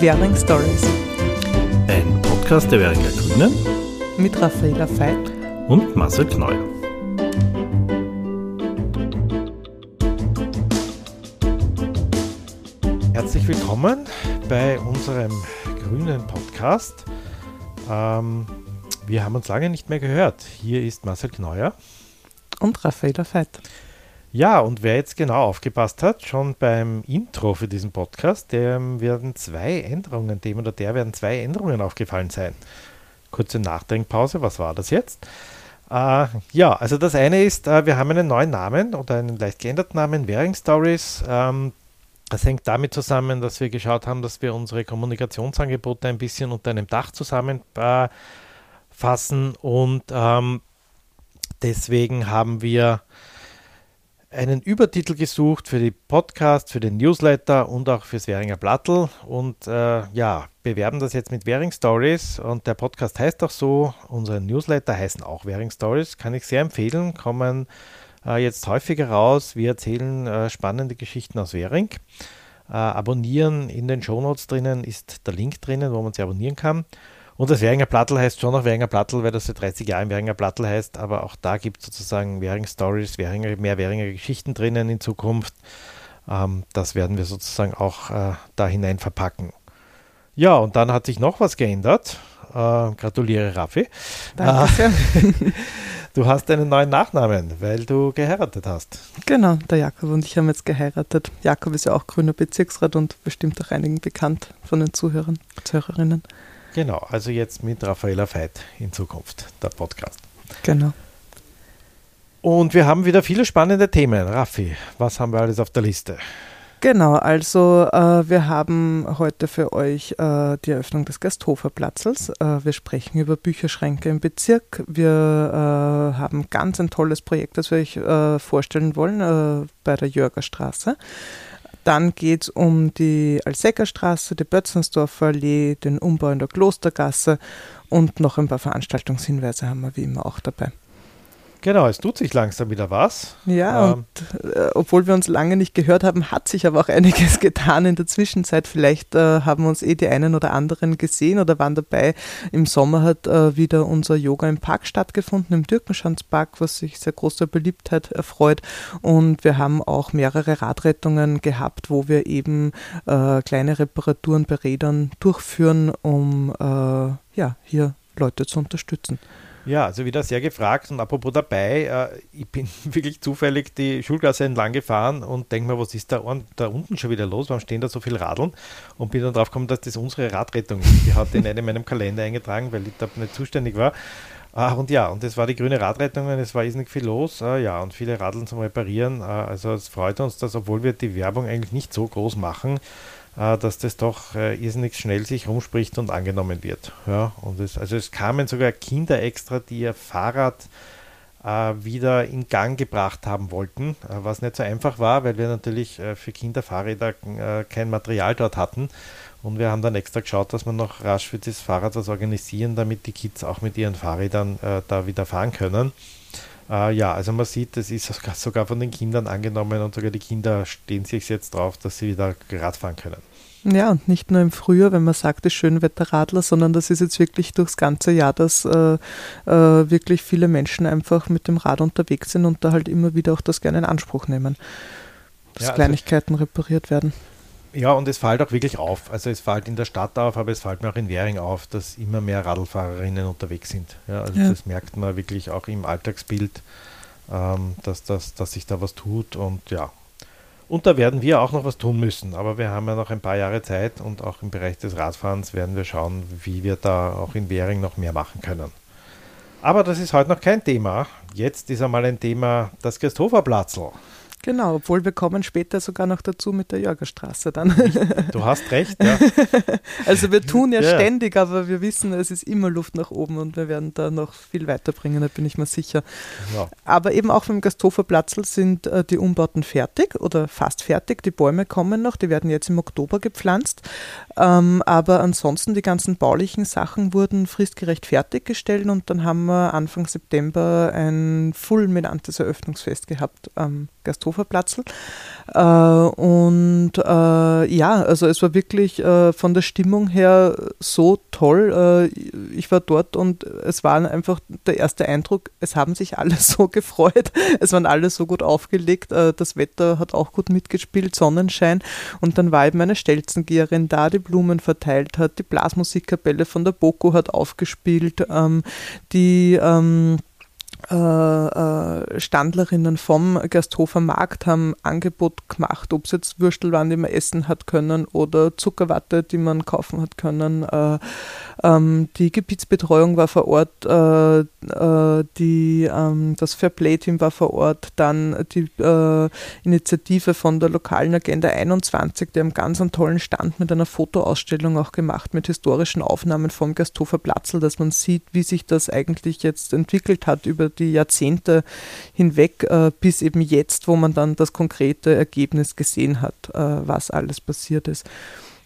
Währing Stories. Ein Podcast der Währinger Grünen mit Raffaela Veit und Marcel Kneu. Herzlich willkommen bei unserem grünen Podcast. Ähm, wir haben uns lange nicht mehr gehört. Hier ist Marcel Kneuer. Und Raffaela Veit. Ja, und wer jetzt genau aufgepasst hat, schon beim Intro für diesen Podcast, dem werden zwei Änderungen, dem oder der werden zwei Änderungen aufgefallen sein. Kurze Nachdenkpause, was war das jetzt? Äh, ja, also das eine ist, äh, wir haben einen neuen Namen oder einen leicht geänderten Namen, Währing Stories. Ähm, das hängt damit zusammen, dass wir geschaut haben, dass wir unsere Kommunikationsangebote ein bisschen unter einem Dach zusammenfassen äh, und ähm, deswegen haben wir einen Übertitel gesucht für die Podcast, für den Newsletter und auch fürs Währinger Blattl und äh, ja, bewerben das jetzt mit Währing Stories und der Podcast heißt auch so, unsere Newsletter heißen auch Währing Stories, kann ich sehr empfehlen, kommen äh, jetzt häufiger raus, wir erzählen äh, spannende Geschichten aus Währing. Äh, abonnieren in den Shownotes drinnen ist der Link drinnen, wo man sie abonnieren kann. Und das Währinger Plattel heißt schon noch Währinger Plattel, weil das seit 30 Jahren Währinger Plattel heißt, aber auch da gibt es sozusagen Währing Stories, Währinger, mehr Währinger Geschichten drinnen in Zukunft. Ähm, das werden wir sozusagen auch äh, da hinein verpacken. Ja, und dann hat sich noch was geändert. Äh, gratuliere, Raffi. Danke äh, du hast einen neuen Nachnamen, weil du geheiratet hast. Genau, der Jakob und ich haben jetzt geheiratet. Jakob ist ja auch grüner Bezirksrat und bestimmt auch einigen bekannt von den Zuhörern, Zuhörerinnen. Genau, also jetzt mit Raffaella Veit in Zukunft, der Podcast. Genau. Und wir haben wieder viele spannende Themen. Raffi, was haben wir alles auf der Liste? Genau, also äh, wir haben heute für euch äh, die Eröffnung des Gasthofer-Platzels. Äh, wir sprechen über Bücherschränke im Bezirk. Wir äh, haben ganz ein tolles Projekt, das wir euch äh, vorstellen wollen äh, bei der Jörgerstraße. Dann geht es um die Alseckerstraße, die Bötzensdorfer Allee, den Umbau in der Klostergasse und noch ein paar Veranstaltungshinweise haben wir wie immer auch dabei. Genau, es tut sich langsam wieder was. Ja, ähm. und äh, obwohl wir uns lange nicht gehört haben, hat sich aber auch einiges getan in der Zwischenzeit. Vielleicht äh, haben uns eh die einen oder anderen gesehen oder waren dabei. Im Sommer hat äh, wieder unser Yoga im Park stattgefunden, im Türkenschanzpark, was sich sehr großer Beliebtheit erfreut. Und wir haben auch mehrere Radrettungen gehabt, wo wir eben äh, kleine Reparaturen bei Rädern durchführen, um äh, ja, hier Leute zu unterstützen. Ja, also wieder sehr gefragt und apropos dabei, äh, ich bin wirklich zufällig die Schulgasse entlang gefahren und denke mir, was ist da, da, unten schon wieder los? Warum stehen da so viele Radeln? Und bin dann drauf gekommen, dass das unsere Radrettung ist. Die hat in einem meinem Kalender eingetragen, weil ich da nicht zuständig war. Ah, und ja, und das war die grüne Radrettung und es war irrsinnig viel los. Ah, ja, und viele Radeln zum Reparieren. Ah, also es freut uns, dass, obwohl wir die Werbung eigentlich nicht so groß machen, dass das doch äh, irrsinnig schnell sich rumspricht und angenommen wird. Ja, und es, also es kamen sogar Kinder extra, die ihr Fahrrad äh, wieder in Gang gebracht haben wollten, äh, was nicht so einfach war, weil wir natürlich äh, für Kinderfahrräder äh, kein Material dort hatten. Und wir haben dann extra geschaut, dass wir noch rasch für das Fahrrad was organisieren, damit die Kids auch mit ihren Fahrrädern da wieder fahren können. Ja, also man sieht, das ist sogar von den Kindern angenommen und sogar die Kinder stehen sich jetzt drauf, dass sie wieder Rad fahren können. Ja, und nicht nur im Frühjahr, wenn man sagt, das Schönwetterradler, sondern das ist jetzt wirklich durchs ganze Jahr, dass äh, äh, wirklich viele Menschen einfach mit dem Rad unterwegs sind und da halt immer wieder auch das gerne in Anspruch nehmen, dass ja, also Kleinigkeiten repariert werden. Ja, und es fällt auch wirklich auf. Also es fällt in der Stadt auf, aber es fällt mir auch in Währing auf, dass immer mehr Radlfahrerinnen unterwegs sind. Ja, also ja. das merkt man wirklich auch im Alltagsbild, ähm, dass, dass, dass sich da was tut und ja, und da werden wir auch noch was tun müssen. Aber wir haben ja noch ein paar Jahre Zeit und auch im Bereich des Radfahrens werden wir schauen, wie wir da auch in Währing noch mehr machen können. Aber das ist heute noch kein Thema. Jetzt ist einmal ein Thema das Christopherplatzl. Genau, obwohl wir kommen später sogar noch dazu mit der Jörgerstraße dann. Du hast recht, ja. Also wir tun ja, ja, ständig, aber wir wissen, es ist immer Luft nach oben und wir werden da noch viel weiterbringen, da bin ich mir sicher. Ja. Aber eben auch beim Gasthoferplatzl sind äh, die Umbauten fertig oder fast fertig. Die Bäume kommen noch, die werden jetzt im Oktober gepflanzt. Ähm, aber ansonsten die ganzen baulichen Sachen wurden fristgerecht fertiggestellt und dann haben wir Anfang September ein fulminantes Eröffnungsfest gehabt am Gasthofer Gasthoferplatzl. Äh, und äh, ja, also es war wirklich äh, von der Stimmung her so toll. Äh, ich war dort und es war einfach der erste Eindruck, es haben sich alle so gefreut. Es waren alle so gut aufgelegt. Äh, das Wetter hat auch gut mitgespielt, Sonnenschein. Und dann war eben eine Stelzengeherin da, die Blumen verteilt hat. Die Blasmusikkapelle von der Boko hat aufgespielt. Ähm, die ähm, äh, äh, Standlerinnen vom Gersthofer Markt haben Angebot gemacht, ob es jetzt Würstel waren, die man essen hat können oder Zuckerwatte, die man kaufen hat können. Äh, ähm, die Gebietsbetreuung war vor Ort, äh, äh, die, ähm, das Fairplay-Team war vor Ort, dann die äh, Initiative von der lokalen Agenda 21, die haben ganz einen tollen Stand mit einer Fotoausstellung auch gemacht, mit historischen Aufnahmen vom Gersthofer Platzl, dass man sieht, wie sich das eigentlich jetzt entwickelt hat über die Jahrzehnte hinweg äh, bis eben jetzt, wo man dann das konkrete Ergebnis gesehen hat, äh, was alles passiert ist.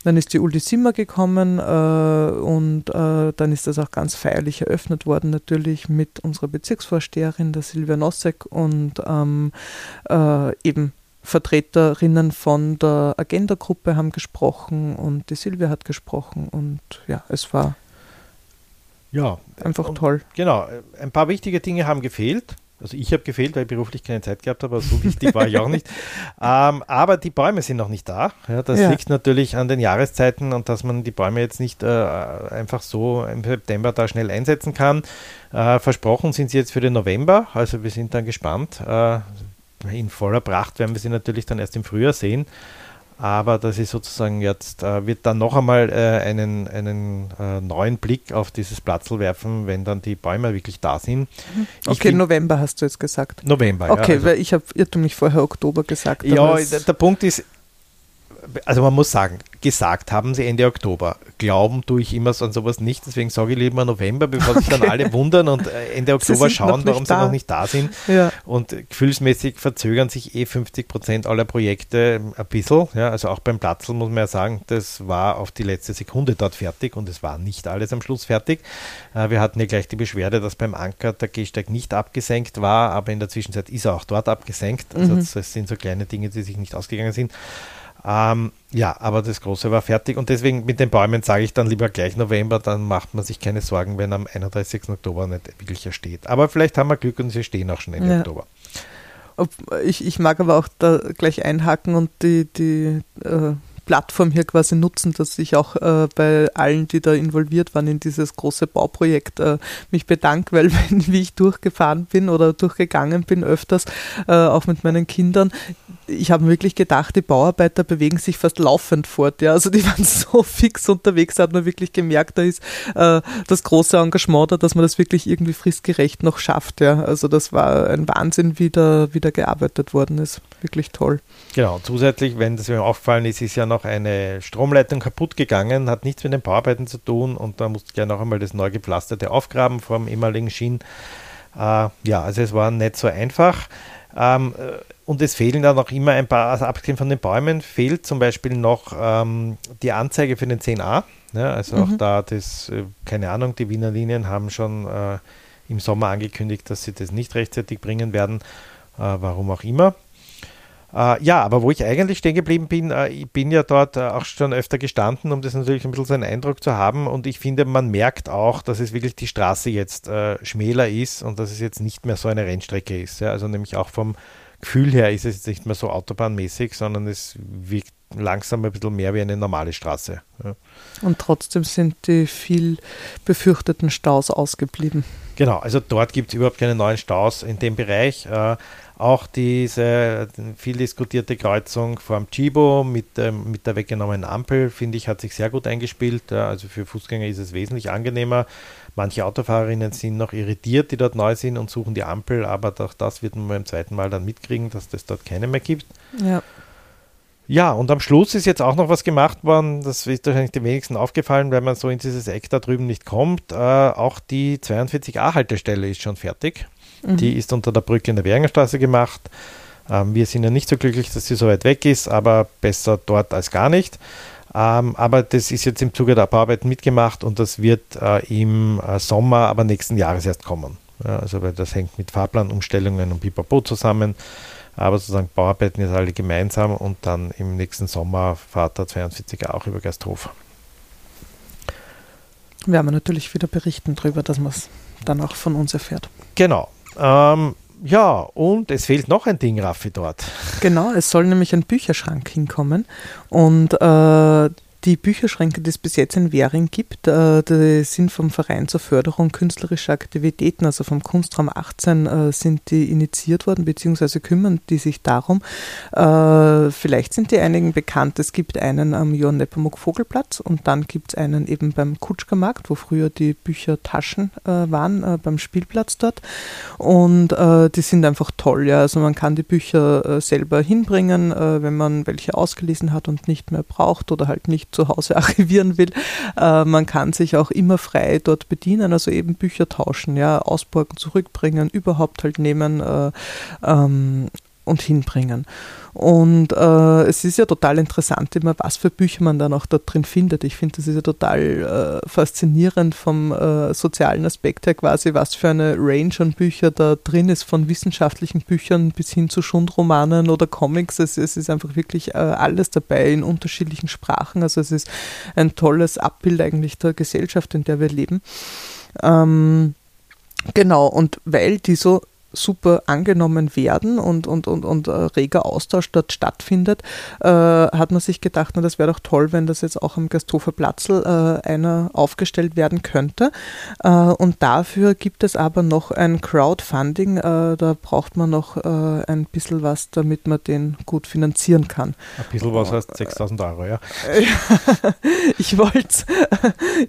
Dann ist die Uli Simmer gekommen äh, und äh, dann ist das auch ganz feierlich eröffnet worden, natürlich mit unserer Bezirksvorsteherin, der Silvia Nossek und ähm, äh, eben Vertreterinnen von der Agenda-Gruppe haben gesprochen und die Silvia hat gesprochen und ja, es war ja, einfach und, toll. Genau, ein paar wichtige Dinge haben gefehlt. Also ich habe gefehlt, weil ich beruflich keine Zeit gehabt habe, aber so wichtig war ich auch nicht. Ähm, aber die Bäume sind noch nicht da. Ja, das ja. liegt natürlich an den Jahreszeiten und dass man die Bäume jetzt nicht äh, einfach so im September da schnell einsetzen kann. Äh, versprochen sind sie jetzt für den November, also wir sind dann gespannt. Äh, in voller Pracht werden wir sie natürlich dann erst im Frühjahr sehen. Aber das ist sozusagen jetzt, äh, wird dann noch einmal äh, einen, einen äh, neuen Blick auf dieses Platzl werfen, wenn dann die Bäume wirklich da sind. Mhm. Okay, find, November hast du jetzt gesagt. November, okay, ja. Also, weil ich habe irrtümlich vorher Oktober gesagt. Ja, der, der Punkt ist, also man muss sagen, gesagt haben sie Ende Oktober. Glauben tue ich immer so an sowas nicht, deswegen sage ich lieber November, bevor sich dann alle wundern und äh, Ende Oktober schauen, warum da. sie noch nicht da sind. Ja. Und gefühlsmäßig verzögern sich eh 50 Prozent aller Projekte ein bisschen. Ja, also auch beim Platzl muss man ja sagen, das war auf die letzte Sekunde dort fertig und es war nicht alles am Schluss fertig. Äh, wir hatten ja gleich die Beschwerde, dass beim Anker der Gehsteig nicht abgesenkt war, aber in der Zwischenzeit ist er auch dort abgesenkt. Also mhm. das sind so kleine Dinge, die sich nicht ausgegangen sind. Ähm, ja, aber das Große war fertig und deswegen mit den Bäumen sage ich dann lieber gleich November, dann macht man sich keine Sorgen, wenn am 31. Oktober nicht wirklich steht. Aber vielleicht haben wir Glück und sie stehen auch schon Ende ja. Oktober. Ich, ich mag aber auch da gleich einhaken und die, die äh, Plattform hier quasi nutzen, dass ich auch äh, bei allen, die da involviert waren in dieses große Bauprojekt, äh, mich bedanke, weil wenn, wie ich durchgefahren bin oder durchgegangen bin öfters, äh, auch mit meinen Kindern, ich habe wirklich gedacht, die Bauarbeiter bewegen sich fast laufend fort. Ja. Also die waren so fix unterwegs, hat man wirklich gemerkt, da ist äh, das große Engagement da, dass man das wirklich irgendwie fristgerecht noch schafft. Ja. Also das war ein Wahnsinn, wie da, wie da gearbeitet worden ist. Wirklich toll. Genau, zusätzlich, wenn das mir aufgefallen ist, ist ja noch eine Stromleitung kaputt gegangen, hat nichts mit den Bauarbeiten zu tun und da musste ich ja noch einmal das neu gepflasterte aufgraben vom ehemaligen Schien. Äh, ja, also es war nicht so einfach. Ähm, äh, und es fehlen dann auch immer ein paar, also abgesehen von den Bäumen, fehlt zum Beispiel noch ähm, die Anzeige für den 10a. Ja, also mhm. auch da, das, äh, keine Ahnung, die Wiener Linien haben schon äh, im Sommer angekündigt, dass sie das nicht rechtzeitig bringen werden, äh, warum auch immer. Äh, ja, aber wo ich eigentlich stehen geblieben bin, äh, ich bin ja dort auch schon öfter gestanden, um das natürlich ein bisschen so einen Eindruck zu haben. Und ich finde, man merkt auch, dass es wirklich die Straße jetzt schmäler ist und dass es jetzt nicht mehr so eine Rennstrecke ist. Also nämlich auch vom Gefühl her ist es jetzt nicht mehr so autobahnmäßig, sondern es wirkt langsam ein bisschen mehr wie eine normale Straße. Ja. Und trotzdem sind die viel befürchteten Staus ausgeblieben. Genau, also dort gibt es überhaupt keine neuen Staus in dem Bereich. Äh, auch diese viel diskutierte Kreuzung vom Chibo mit, mit der weggenommenen Ampel, finde ich, hat sich sehr gut eingespielt. Also für Fußgänger ist es wesentlich angenehmer. Manche Autofahrerinnen sind noch irritiert, die dort neu sind und suchen die Ampel, aber auch das wird man beim zweiten Mal dann mitkriegen, dass es dort keine mehr gibt. Ja. Ja, und am Schluss ist jetzt auch noch was gemacht worden, das ist wahrscheinlich den wenigsten aufgefallen, weil man so in dieses Eck da drüben nicht kommt. Äh, auch die 42a-Haltestelle ist schon fertig. Mhm. Die ist unter der Brücke in der Währingerstraße gemacht. Ähm, wir sind ja nicht so glücklich, dass sie so weit weg ist, aber besser dort als gar nicht. Ähm, aber das ist jetzt im Zuge der Bauarbeiten mitgemacht und das wird äh, im äh, Sommer, aber nächsten Jahres erst kommen. Ja, also weil das hängt mit Fahrplanumstellungen und Pipapo zusammen. Aber sozusagen Bauarbeiten jetzt alle gemeinsam und dann im nächsten Sommer fahrt der 42er auch über Gersthof. Werden wir natürlich wieder berichten darüber, dass man es dann auch von uns erfährt. Genau. Ähm, ja, und es fehlt noch ein Ding, Raffi, dort. Genau, es soll nämlich ein Bücherschrank hinkommen. Und äh, die Bücherschränke, die es bis jetzt in Währing gibt, äh, die sind vom Verein zur Förderung künstlerischer Aktivitäten, also vom Kunstraum 18, äh, sind die initiiert worden, beziehungsweise kümmern die sich darum. Äh, vielleicht sind die einigen bekannt. Es gibt einen am Johann Nepomuk Vogelplatz und dann gibt es einen eben beim Kutschkermarkt, wo früher die Büchertaschen waren, beim Spielplatz dort. Und die sind einfach toll. Ja. Also man kann die Bücher selber hinbringen, wenn man welche ausgelesen hat und nicht mehr braucht oder halt nicht zu Hause archivieren will. Äh, man kann sich auch immer frei dort bedienen, also eben Bücher tauschen, ja, ausborgen, zurückbringen, überhaupt halt nehmen äh, ähm, und hinbringen. Und äh, es ist ja total interessant, immer was für Bücher man dann auch dort drin findet. Ich finde, das ist ja total äh, faszinierend vom äh, sozialen Aspekt her quasi, was für eine Range an Büchern da drin ist, von wissenschaftlichen Büchern bis hin zu Schundromanen oder Comics. Es, es ist einfach wirklich äh, alles dabei in unterschiedlichen Sprachen. Also es ist ein tolles Abbild eigentlich der Gesellschaft, in der wir leben. Ähm, Genau, und weil die so super angenommen werden und, und, und, und äh, reger Austausch dort stattfindet, äh, hat man sich gedacht, na, das wäre doch toll, wenn das jetzt auch am Gasthofer Platzl äh, einer aufgestellt werden könnte. Äh, und dafür gibt es aber noch ein Crowdfunding. Äh, da braucht man noch äh, ein bisschen was, damit man den gut finanzieren kann. Ein bisschen was heißt 6000 Euro, ja. ich wollte es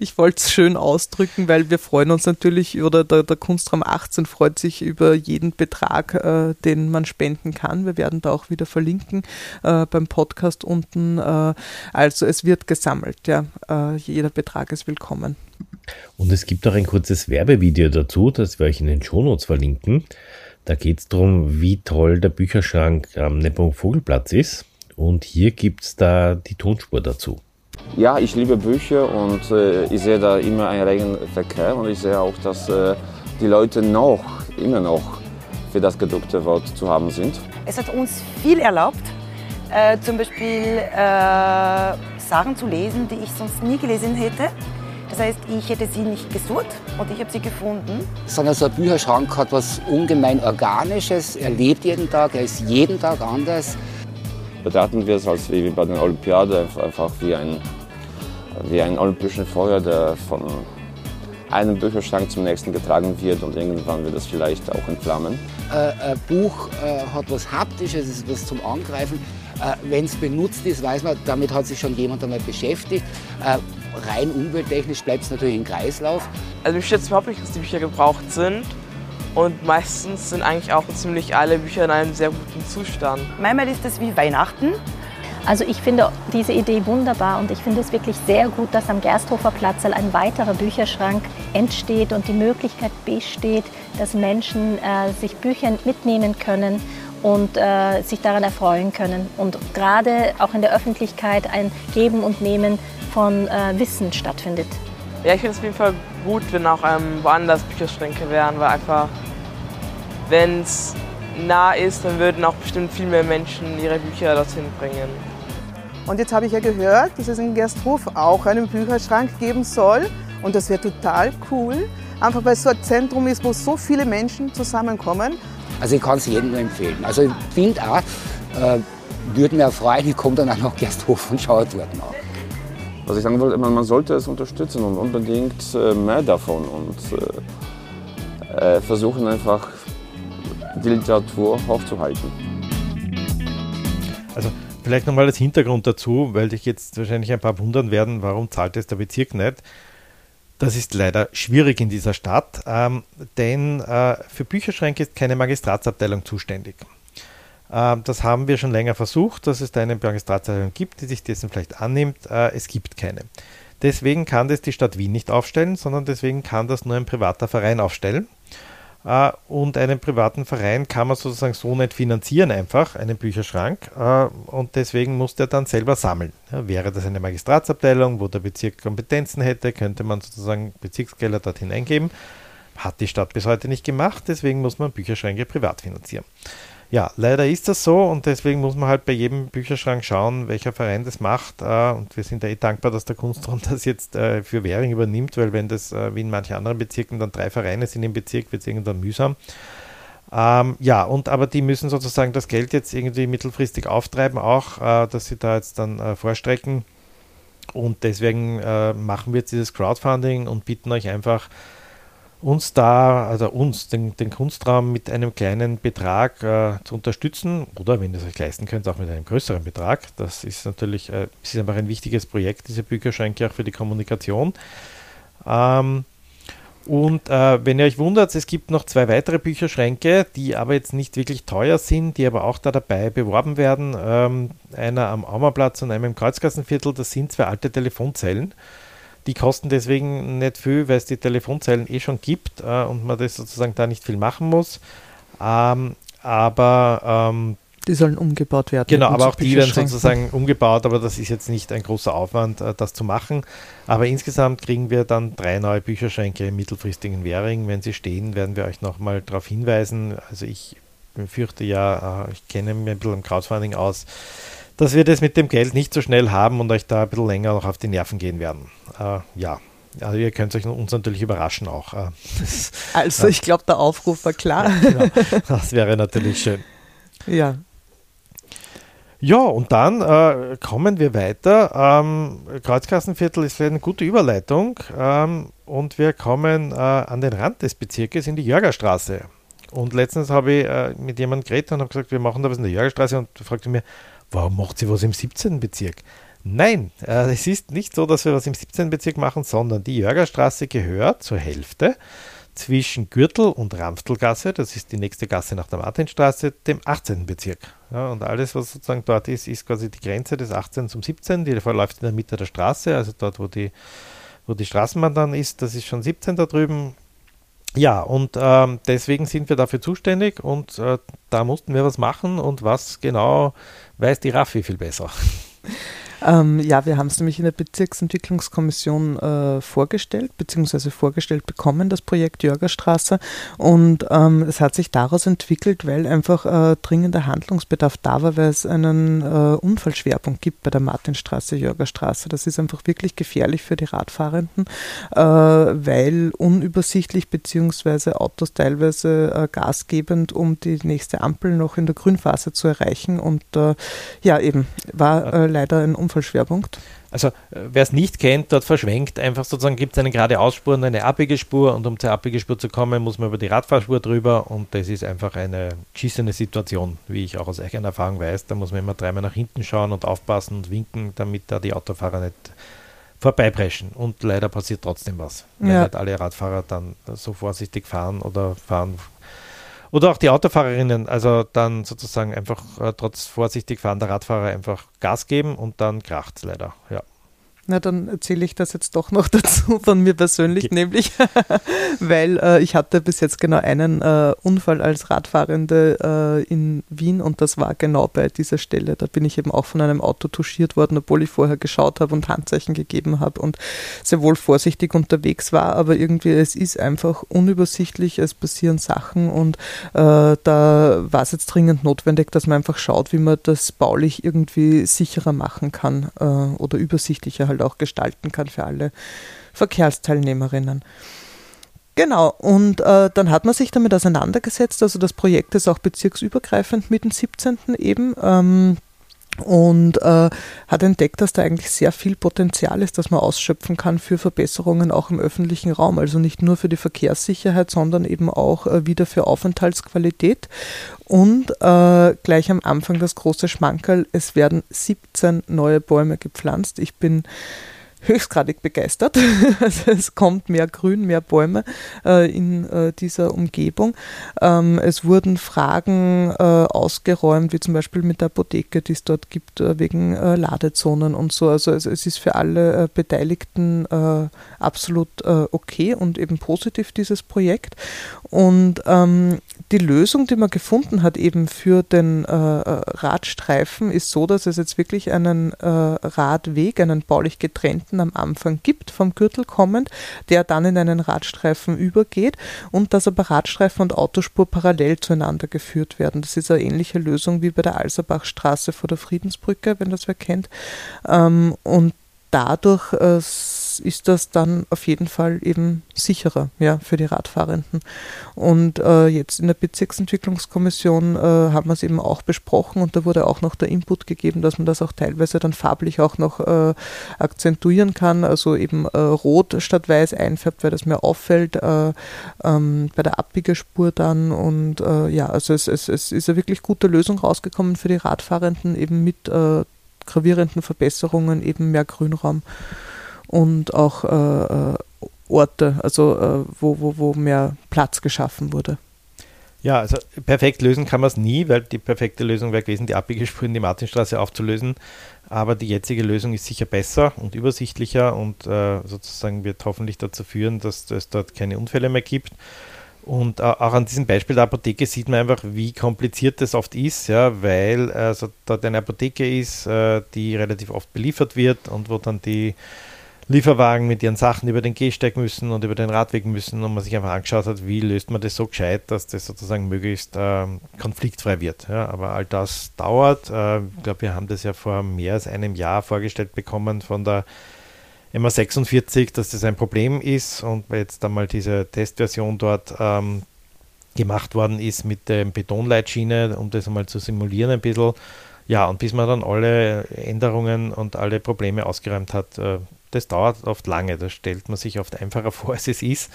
ich schön ausdrücken, weil wir freuen uns natürlich, oder der, der Kunstraum 18 freut sich über jeden jeden Betrag, äh, den man spenden kann. Wir werden da auch wieder verlinken äh, beim Podcast unten. Äh, also es wird gesammelt, ja. Äh, jeder Betrag ist willkommen. Und es gibt auch ein kurzes Werbevideo dazu, das wir euch in den Shownotes verlinken. Da geht es darum, wie toll der Bücherschrank am Neppung Vogelplatz ist. Und hier gibt es da die Tonspur dazu. Ja, ich liebe Bücher und äh, ich sehe da immer einen regen Verkehr und ich sehe auch, dass äh, die Leute noch, immer noch für das gedruckte Wort zu haben sind. Es hat uns viel erlaubt, äh, zum Beispiel äh, Sachen zu lesen, die ich sonst nie gelesen hätte. Das heißt, ich hätte sie nicht gesucht und ich habe sie gefunden. Sondern so ein Bücherschrank hat was ungemein Organisches. Er lebt jeden Tag, er ist jeden Tag anders. Betrachten wir es als wie bei den Olympiaden einfach wie ein, wie ein olympischen Feuer, der von einem Bücherschrank zum nächsten getragen wird und irgendwann wird es vielleicht auch entflammen. Äh, ein Buch äh, hat was Haptisches, es ist was zum Angreifen. Äh, Wenn es benutzt ist, weiß man, damit hat sich schon jemand einmal beschäftigt. Äh, rein umwelttechnisch bleibt es natürlich im Kreislauf. Also mich schätzt überhaupt nicht, dass die Bücher gebraucht sind. Und meistens sind eigentlich auch ziemlich alle Bücher in einem sehr guten Zustand. Manchmal ist das wie Weihnachten. Also ich finde diese Idee wunderbar und ich finde es wirklich sehr gut, dass am Gersthofer Platz ein weiterer Bücherschrank entsteht und die Möglichkeit besteht, dass Menschen äh, sich Bücher mitnehmen können und äh, sich daran erfreuen können. Und gerade auch in der Öffentlichkeit ein Geben und Nehmen von äh, Wissen stattfindet. Ja, ich finde es auf jeden Fall gut, wenn auch ähm, woanders Bücherschränke wären, weil einfach, wenn es nah ist, dann würden auch bestimmt viel mehr Menschen ihre Bücher dorthin bringen. Und jetzt habe ich ja gehört, dass es in Gersthof auch einen Bücherschrank geben soll. Und das wäre total cool, einfach weil es so ein Zentrum ist, wo so viele Menschen zusammenkommen. Also ich kann es jedem nur empfehlen. Also ich finde auch, äh, würde mir freuen, ich komme dann auch nach Gersthof und schaue dort nach. Was ich sagen wollte, man sollte es unterstützen und unbedingt äh, mehr davon und äh, äh, versuchen einfach die Literatur hochzuhalten. Also Vielleicht nochmal als Hintergrund dazu, weil dich jetzt wahrscheinlich ein paar wundern werden, warum zahlt es der Bezirk nicht. Das ist leider schwierig in dieser Stadt, ähm, denn äh, für Bücherschränke ist keine Magistratsabteilung zuständig. Ähm, das haben wir schon länger versucht, dass es da eine Magistratsabteilung gibt, die sich dessen vielleicht annimmt. Äh, es gibt keine. Deswegen kann das die Stadt Wien nicht aufstellen, sondern deswegen kann das nur ein privater Verein aufstellen. Äh, und einen privaten Verein kann man sozusagen so nicht finanzieren, einfach einen Bücherschrank. Äh, und deswegen muss der dann selber sammeln. wäre das eine Magistratsabteilung, wo der Bezirk Kompetenzen hätte, könnte man sozusagen Bezirksgelder dorthin eingeben. Hat die Stadt bis heute nicht gemacht, deswegen muss man Bücherschränke privat finanzieren. Ja, leider ist das so und deswegen muss man halt bei jedem Bücherschrank schauen, welcher Verein das macht. Äh, und wir sind ja eh dankbar, dass der Kunstraum das jetzt äh, für Währing übernimmt, weil wenn das äh, wie in manchen anderen Bezirken dann drei Vereine sind im Bezirk, wird es irgendwann mühsam. Ähm, ja, und aber die müssen sozusagen das Geld jetzt irgendwie mittelfristig auftreiben, auch, äh, dass sie da jetzt dann äh, vorstrecken. Und deswegen äh, machen wir jetzt dieses Crowdfunding und bitten euch einfach, uns da, also uns, den, den Kunstraum mit einem kleinen Betrag äh, zu unterstützen oder wenn ihr es euch leisten könnt, auch mit einem größeren Betrag. Das ist natürlich äh, ist einfach ein wichtiges Projekt, diese Bücherschränke auch für die Kommunikation. Ähm, und äh, wenn ihr euch wundert, es gibt noch zwei weitere Bücherschränke, die aber jetzt nicht wirklich teuer sind, die aber auch da dabei beworben werden. Ähm, einer am Aumerplatz und einem im Kreuzgassenviertel, das sind zwei alte Telefonzellen. Die kosten deswegen nicht viel, weil es die Telefonzellen eh schon gibt äh, und man das sozusagen da nicht viel machen muss. Ähm, aber ähm, die sollen umgebaut werden. Genau, aber auch die werden sozusagen umgebaut, aber das ist jetzt nicht ein großer Aufwand, äh, das zu machen. Aber insgesamt kriegen wir dann drei neue Bücherschränke im mittelfristigen Währing. Wenn sie stehen, werden wir euch nochmal darauf hinweisen. Also ich fürchte ja, äh, ich kenne mich ein bisschen im Crowdfunding aus dass wir das mit dem Geld nicht so schnell haben und euch da ein bisschen länger noch auf die Nerven gehen werden. Äh, ja. Also ihr könnt euch uns natürlich überraschen auch. Äh, also ich glaube, der Aufruf war klar. Ja, genau. Das wäre natürlich schön. Ja. Ja, und dann äh, kommen wir weiter. Ähm, Kreuzkassenviertel ist eine gute Überleitung ähm, und wir kommen äh, an den Rand des Bezirkes in die Jörgerstraße. Und letztens habe ich äh, mit jemandem geredet und habe gesagt, wir machen da was in der Jörgerstraße und fragte mir, warum macht sie was im 17. Bezirk? Nein, äh, es ist nicht so, dass wir was im 17. Bezirk machen, sondern die Jörgerstraße gehört zur Hälfte zwischen Gürtel und Ramftelgasse, das ist die nächste Gasse nach der Martinstraße, dem 18. Bezirk. Ja, und alles, was sozusagen dort ist, ist quasi die Grenze des 18. zum 17. Die verläuft in der Mitte der Straße, also dort, wo die, wo die Straßenbahn dann ist, das ist schon 17 da drüben. Ja, und ähm, deswegen sind wir dafür zuständig und äh, da mussten wir was machen und was genau weiß die Raffi viel besser. Ähm, ja, wir haben es nämlich in der Bezirksentwicklungskommission äh, vorgestellt, beziehungsweise vorgestellt bekommen, das Projekt Jörgerstraße. Und ähm, es hat sich daraus entwickelt, weil einfach äh, dringender Handlungsbedarf da war, weil es einen äh, Unfallschwerpunkt gibt bei der Martinstraße, Jörgerstraße. Das ist einfach wirklich gefährlich für die Radfahrenden, äh, weil unübersichtlich beziehungsweise Autos teilweise äh, gasgebend, um die nächste Ampel noch in der Grünphase zu erreichen. Und äh, ja, eben war leider ein Unfall Unfallschwerpunkt? Also, äh, wer es nicht kennt, dort verschwenkt einfach sozusagen, gibt es eine geradeausspur und eine abbiege Spur und um zur abbiege Spur zu kommen, muss man über die Radfahrspur drüber und das ist einfach eine geschissene Situation, wie ich auch aus eigener Erfahrung weiß. Da muss man immer dreimal nach hinten schauen und aufpassen und winken, damit da die Autofahrer nicht vorbeipreschen. Und leider passiert trotzdem was, weil ja. nicht alle Radfahrer dann so vorsichtig fahren oder fahren oder auch die Autofahrerinnen, also dann sozusagen einfach äh, trotz vorsichtig fahrender Radfahrer einfach Gas geben und dann kracht es leider. Ja. Na, dann erzähle ich das jetzt doch noch dazu von mir persönlich, okay. nämlich, weil äh, ich hatte bis jetzt genau einen äh, Unfall als Radfahrende äh, in Wien und das war genau bei dieser Stelle. Da bin ich eben auch von einem Auto touchiert worden, obwohl ich vorher geschaut habe und Handzeichen gegeben habe und sehr wohl vorsichtig unterwegs war, aber irgendwie es ist einfach unübersichtlich, es passieren Sachen und äh, da war es jetzt dringend notwendig, dass man einfach schaut, wie man das baulich irgendwie sicherer machen kann äh, oder übersichtlicher halt halt auch gestalten kann für alle Verkehrsteilnehmerinnen. Genau, und äh, dann hat man sich damit auseinandergesetzt. Also das Projekt ist auch bezirksübergreifend mit dem 17. eben. Ähm, und äh, hat entdeckt, dass da eigentlich sehr viel Potenzial ist, das man ausschöpfen kann für Verbesserungen auch im öffentlichen Raum. Also nicht nur für die Verkehrssicherheit, sondern eben auch äh, wieder für Aufenthaltsqualität. Und äh, gleich am Anfang das große Schmankerl, es werden 17 neue Bäume gepflanzt. Ich bin höchstgradig begeistert. Also es kommt mehr Grün, mehr Bäume äh, in äh, dieser Umgebung. Ähm, es wurden Fragen äh, ausgeräumt, wie zum Beispiel mit der Apotheke, die es dort gibt, äh, wegen äh, Ladezonen und so. Also es, es ist für alle äh, Beteiligten absolut okay und eben positiv, dieses Projekt. Und ähm, die Lösung, die man gefunden hat eben für den äh, Radstreifen, ist so, dass es jetzt wirklich einen Radweg, einen baulich getrennten Fahrradfahrenden am Anfang gibt, vom Gürtel kommend, der dann in einen Radstreifen übergeht und dass aber Radstreifen und Autospur parallel zueinander geführt werden. Das ist eine ähnliche Lösung wie bei der Alserbachstraße vor der Friedensbrücke, wenn das wer kennt. Ähm, und dadurch ist das dann auf jeden Fall eben sicherer ja, für die Radfahrenden. Und äh, jetzt in der Bezirksentwicklungskommission äh, haben wir es eben auch besprochen und da wurde auch noch der Input gegeben, dass man das auch teilweise dann farblich auch noch äh, akzentuieren kann, also eben äh, rot statt weiß einfärbt, weil das mehr auffällt äh, ähm, bei der Abbiegerspur dann und äh, ja, also es, es, es ist eine wirklich gute Lösung rausgekommen für die Radfahrenden eben mit gravierenden Verbesserungen, eben mehr Grünraum und auch äh, äh, Orte, also äh, wo, wo, wo mehr Platz geschaffen wurde. Ja, also perfekt lösen kann man es nie, weil die perfekte Lösung wäre gewesen, die Abbiegespuren in die Martinstraße aufzulösen. Aber die jetzige Lösung ist sicher besser und übersichtlicher und äh, sozusagen wird hoffentlich dazu führen, dass es dort keine Unfälle mehr gibt. Und äh, auch an diesem Beispiel der Apotheke sieht man einfach, wie kompliziert das oft ist, ja, weil also dort eine Apotheke ist, äh, die relativ oft beliefert wird und wo dann die Lieferwagen mit ihren Sachen über den Gehsteig müssen und über den Radweg müssen und man sich einfach angeschaut hat, wie löst man das so gescheit, dass das sozusagen möglichst äh, konfliktfrei wird. Ja, aber all das dauert. Äh, ich glaube, wir haben das ja vor mehr als einem Jahr vorgestellt bekommen von der MA46, dass das ein Problem ist und jetzt einmal diese Testversion dort ähm, gemacht worden ist mit der Betonleitschiene, um das einmal zu simulieren ein bisschen. Ja, und bis man dann alle Änderungen und alle Probleme ausgeräumt hat, äh, das dauert oft lange. Das stellt man sich oft einfacher vor, als es ist.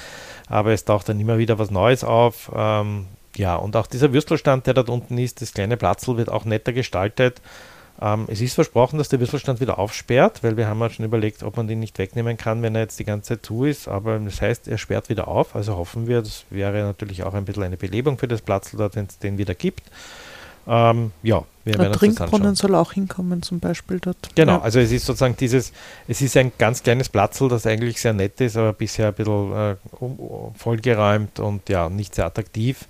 Aber es taucht dann immer wieder was Neues auf. Ähm, ja, und auch dieser Würstelstand, der dort unten ist, das kleine Platzl wird auch netter gestaltet. Ähm, es ist versprochen, dass der Würstelstand wieder aufsperrt, weil wir haben ja schon überlegt, ob man den nicht wegnehmen kann, wenn er jetzt die ganze Zeit zu ist. Aber das heißt, er sperrt wieder auf. Also hoffen wir, das wäre natürlich auch ein bisschen eine Belebung für das Platzl dort, wenn es den wieder gibt. Ähm, ja, wir werden Trinkbrunnen soll auch hinkommen, zum Beispiel dort. Genau, ja. also es ist sozusagen dieses, es ist ein ganz kleines Platzl, das eigentlich sehr nett ist, aber bisher ein bisschen äh, vollgeräumt und ja, nicht sehr attraktiv.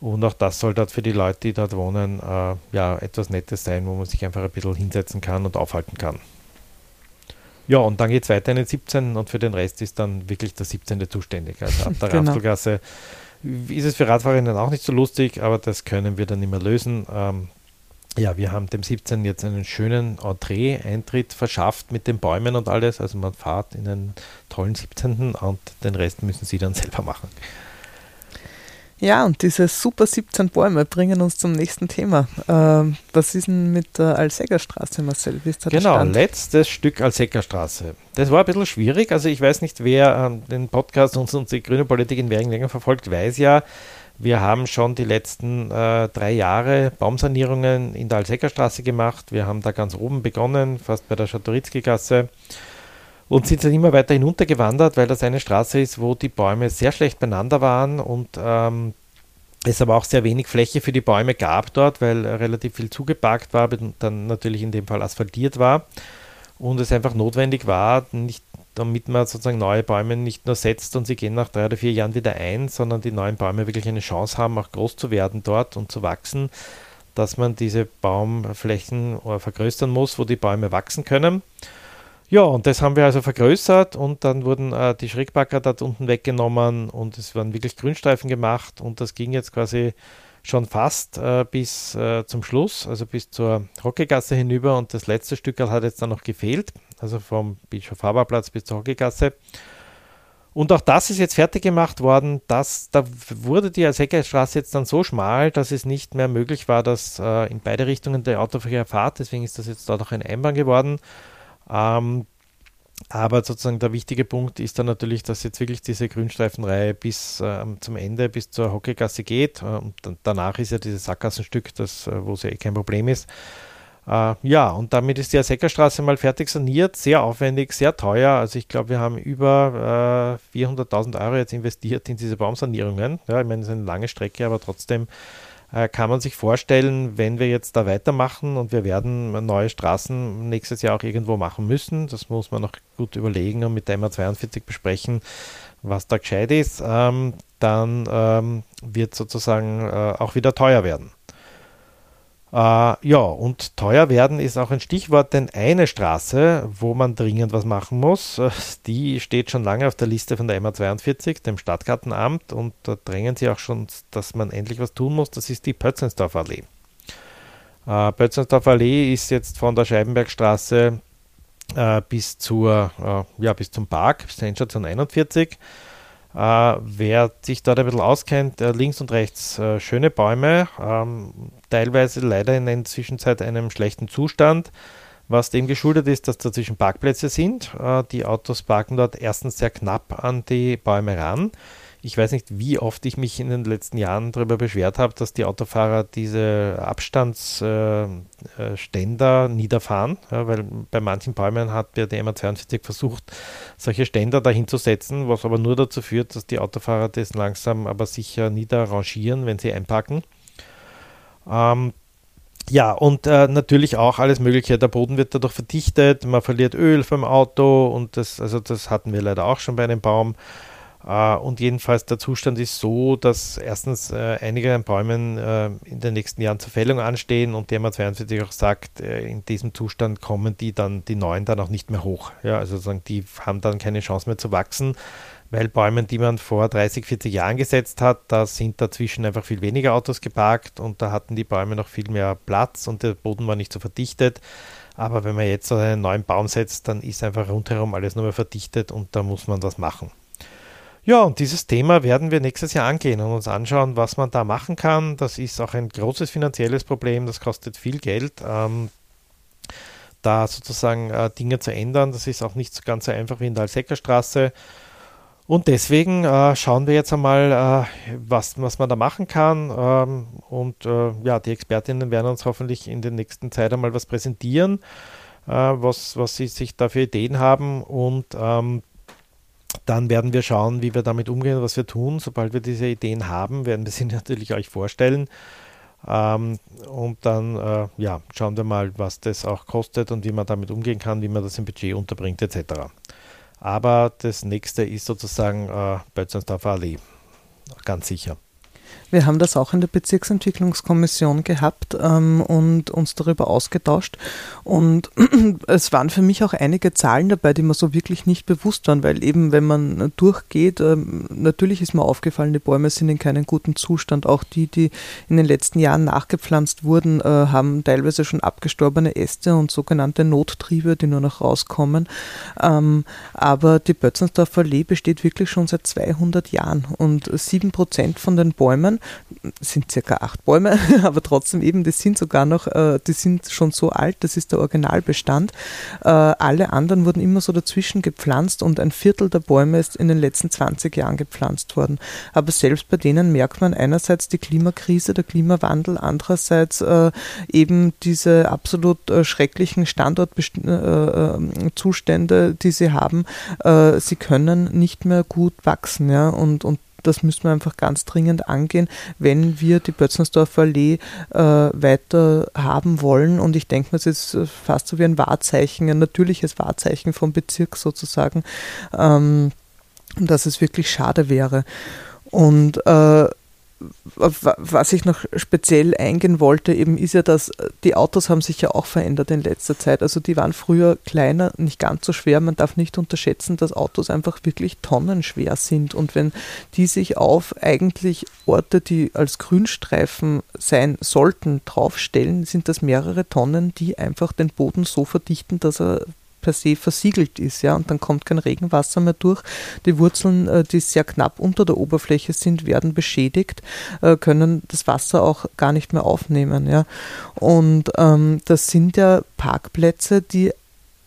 Und auch das soll dort für die Leute, die dort wohnen, äh, ja, etwas Nettes sein, wo man sich einfach ein bisschen hinsetzen kann und aufhalten kann. Ja, und dann geht es weiter in den 17. und für den Rest ist dann wirklich der 17. zuständig. Also ab der genau. Rapselgasse ist es für Radfahrerinnen auch nicht so lustig, aber das können wir dann immer lösen. Ähm, ja, wir haben dem 17 jetzt einen schönen Entree-Eintritt verschafft mit den Bäumen und alles. Also man fährt in einen tollen 17. und den Rest müssen sie dann selber machen. Ja, und diese super 17 Bäume bringen uns zum nächsten Thema. Ähm, was ist denn mit der Alseggerstraße, Marcel? Wie ist da genau, letztes Stück Alseggerstraße. Das war ein bisschen schwierig. Also ich weiß nicht, wer ähm, den Podcast und unsere grüne Politik in Währingen verfolgt, weiß ja, wir haben schon die letzten äh, drei Jahre Baumsanierungen in der Alseggerstraße gemacht. Wir haben da ganz oben begonnen, fast bei der Schatorizki-Gasse und sind dann immer weiter hinuntergewandert, weil das eine Straße ist, wo die Bäume sehr schlecht beieinander waren und ähm, es aber auch sehr wenig Fläche für die Bäume gab dort, weil relativ viel zugeparkt war, dann natürlich in dem Fall asphaltiert war und es einfach notwendig war, nicht, damit man sozusagen neue Bäume nicht nur setzt und sie gehen nach drei oder vier Jahren wieder ein, sondern die neuen Bäume wirklich eine Chance haben, auch groß zu werden dort und zu wachsen, dass man diese Baumflächen äh, vergrößern muss, wo die Bäume wachsen können. Ja, und das haben wir also vergrößert und dann wurden äh, die Schrägbacker dort unten weggenommen und es waren wirklich Grünstreifen gemacht und das ging jetzt quasi schon fast äh, bis äh, zum Schluss, also bis zur Hockeygasse hinüber und das letzte Stück hat jetzt dann noch gefehlt, also vom Bischof Haberplatz bis zur Hockeygasse. Und auch das ist jetzt fertig gemacht worden. Das, da wurde die Alseckerstraße jetzt dann so schmal, dass es nicht mehr möglich war, dass äh, in beide Richtungen der Autoverkehr fahrt. Deswegen ist das jetzt dort auch eine Einbahn geworden. Ähm, aber sozusagen der wichtige Punkt ist dann natürlich, dass jetzt wirklich diese Grünstreifenreihe bis äh, zum Ende, bis zur Hockeygasse geht. Äh, und dann, danach ist ja dieses Sackgassenstück, das, äh, wo es ja eh kein Problem ist. Äh, ja, und damit ist die Aseckerstraße mal fertig saniert. Sehr aufwendig, sehr teuer. Also ich glaube, wir haben über 400.000 Euro jetzt investiert in diese Baumsanierungen. Ja, ich meine, es ist eine lange Strecke, aber trotzdem kann man sich vorstellen, wenn wir jetzt da weitermachen und wir werden neue Straßen nächstes Jahr auch irgendwo machen müssen, das muss man noch gut überlegen und mit der MA42 besprechen, was da gescheit ist, ähm, dann ähm, wird sozusagen äh, auch wieder teuer werden. Äh, ja, und teuer werden ist auch ein Stichwort, denn eine Straße, wo man dringend was machen muss, äh, die steht schon lange auf der Liste von der MA42, dem Stadtgartenamt, und da drängen sie auch schon, dass man endlich was tun muss. Das ist die Pötzensdorfer Allee. Äh, Pötzensdorfer Allee ist jetzt von der Scheibenbergstraße äh, bis, zur, äh, ja, bis zum Park, bis zur Endstation 41 äh, wer sich dort ein bisschen auskennt, äh, links und rechts äh, schöne Bäume, ähm, teilweise leider in der Zwischenzeit einem schlechten Zustand, was dem geschuldet ist, dass dazwischen Parkplätze sind. Die Autos parken dort erstens sehr knapp an die Bäume ran. Ich weiß nicht, wie oft ich mich in den letzten Jahren darüber beschwert habe, dass die Autofahrer diese Abstandsständer äh, äh niederfahren, ja, weil bei manchen Bäumen hat der MA42 versucht, solche Ständer dahin zu setzen, was aber nur dazu führt, dass die Autofahrer das langsam aber sicher niederrangieren, wenn sie einpacken. Ähm, ja, und äh, natürlich auch alles Mögliche. Der Boden wird dadurch verdichtet, man verliert Öl vom Auto und das, also das hatten wir leider auch schon bei einem Baum. Uh, und jedenfalls der Zustand ist so, dass erstens äh, einige an Bäumen äh, in den nächsten Jahren zur Fällung anstehen und der MA42 auch sagt, äh, in diesem Zustand kommen die dann, die neuen dann auch nicht mehr hoch. Ja, also sagen, die haben dann keine Chance mehr zu wachsen, weil Bäume, die man vor 30, 40 Jahren gesetzt hat, da sind dazwischen einfach viel weniger Autos geparkt und da hatten die Bäume noch viel mehr Platz und der Boden war nicht so verdichtet. Aber wenn man jetzt einen neuen Baum setzt, dann ist einfach rundherum alles nur mehr verdichtet und da muss man was machen. Ja, und dieses Thema werden wir nächstes Jahr angehen und uns anschauen, was man da machen kann. Das ist auch ein großes finanzielles Problem, das kostet viel Geld. Ähm, da sozusagen äh, Dinge zu ändern, das ist auch nicht so ganz so einfach wie in der Alseckerstraße. Und deswegen äh, schauen wir jetzt einmal, äh, was, was man da machen kann. Ähm, und äh, ja, die Expertinnen werden uns hoffentlich in der nächsten Zeit einmal was präsentieren, äh, was, was sie sich da für Ideen haben. Und ähm, dann werden wir schauen, wie wir damit umgehen, was wir tun. Sobald wir diese Ideen haben, werden wir sie natürlich euch vorstellen. Ähm, und dann äh, ja, schauen wir mal, was das auch kostet und wie man damit umgehen kann, wie man das im Budget unterbringt, etc. Aber das nächste ist sozusagen äh, Bötzensdorfer Allee. Ganz sicher. Wir haben das auch in der Bezirksentwicklungskommission gehabt ähm, und uns darüber ausgetauscht. Und es waren für mich auch einige Zahlen dabei, die mir so wirklich nicht bewusst waren, weil eben, wenn man durchgeht, ähm, natürlich ist mir aufgefallen, die Bäume sind in keinem guten Zustand. Auch die, die in den letzten Jahren nachgepflanzt wurden, äh, haben teilweise schon abgestorbene Äste und sogenannte Nottriebe, die nur noch rauskommen. Ähm, aber die Bötzensdorfer Allee besteht wirklich schon seit 200 Jahren und sieben Prozent von den Bäumen Bäumen, sind circa acht Bäume, aber trotzdem eben, die sind sogar noch, äh, die sind schon so alt, das ist der Originalbestand. Äh, alle anderen wurden immer so dazwischen gepflanzt und ein Viertel der Bäume ist in den letzten 20 Jahren gepflanzt worden. Aber selbst bei denen merkt man einerseits die Klimakrise, der Klimawandel, andererseits äh, eben diese absolut schrecklichen Standortzustände, die sie haben. sie können nicht mehr gut wachsen, ja, und, und das müssen wir einfach ganz dringend angehen, wenn wir die Bötzensdorfer Allee äh, weiter haben wollen. Und ich denke, es ist fast so wie ein Wahrzeichen, ein natürliches Wahrzeichen vom Bezirk sozusagen, ähm, dass es wirklich schade wäre. Und äh, was ich noch speziell eingehen wollte, eben ist ja, dass äh, die Autos haben sich ja auch verändert in letzter Zeit. Also die waren früher kleiner, nicht ganz so schwer. Man darf nicht unterschätzen, dass Autos einfach wirklich tonnenschwer sind. Und wenn die sich auf eigentlich Orte, die als Grünstreifen sein sollten, draufstellen, sind das mehrere Tonnen, die einfach den Boden so verdichten, dass er per se versiegelt ist, ja, und dann kommt kein Regenwasser mehr durch. Die Wurzeln, äh, die sehr knapp unter der Oberfläche sind, werden beschädigt, äh, können das Wasser auch gar nicht mehr aufnehmen, ja. Und ähm, das sind ja Parkplätze, die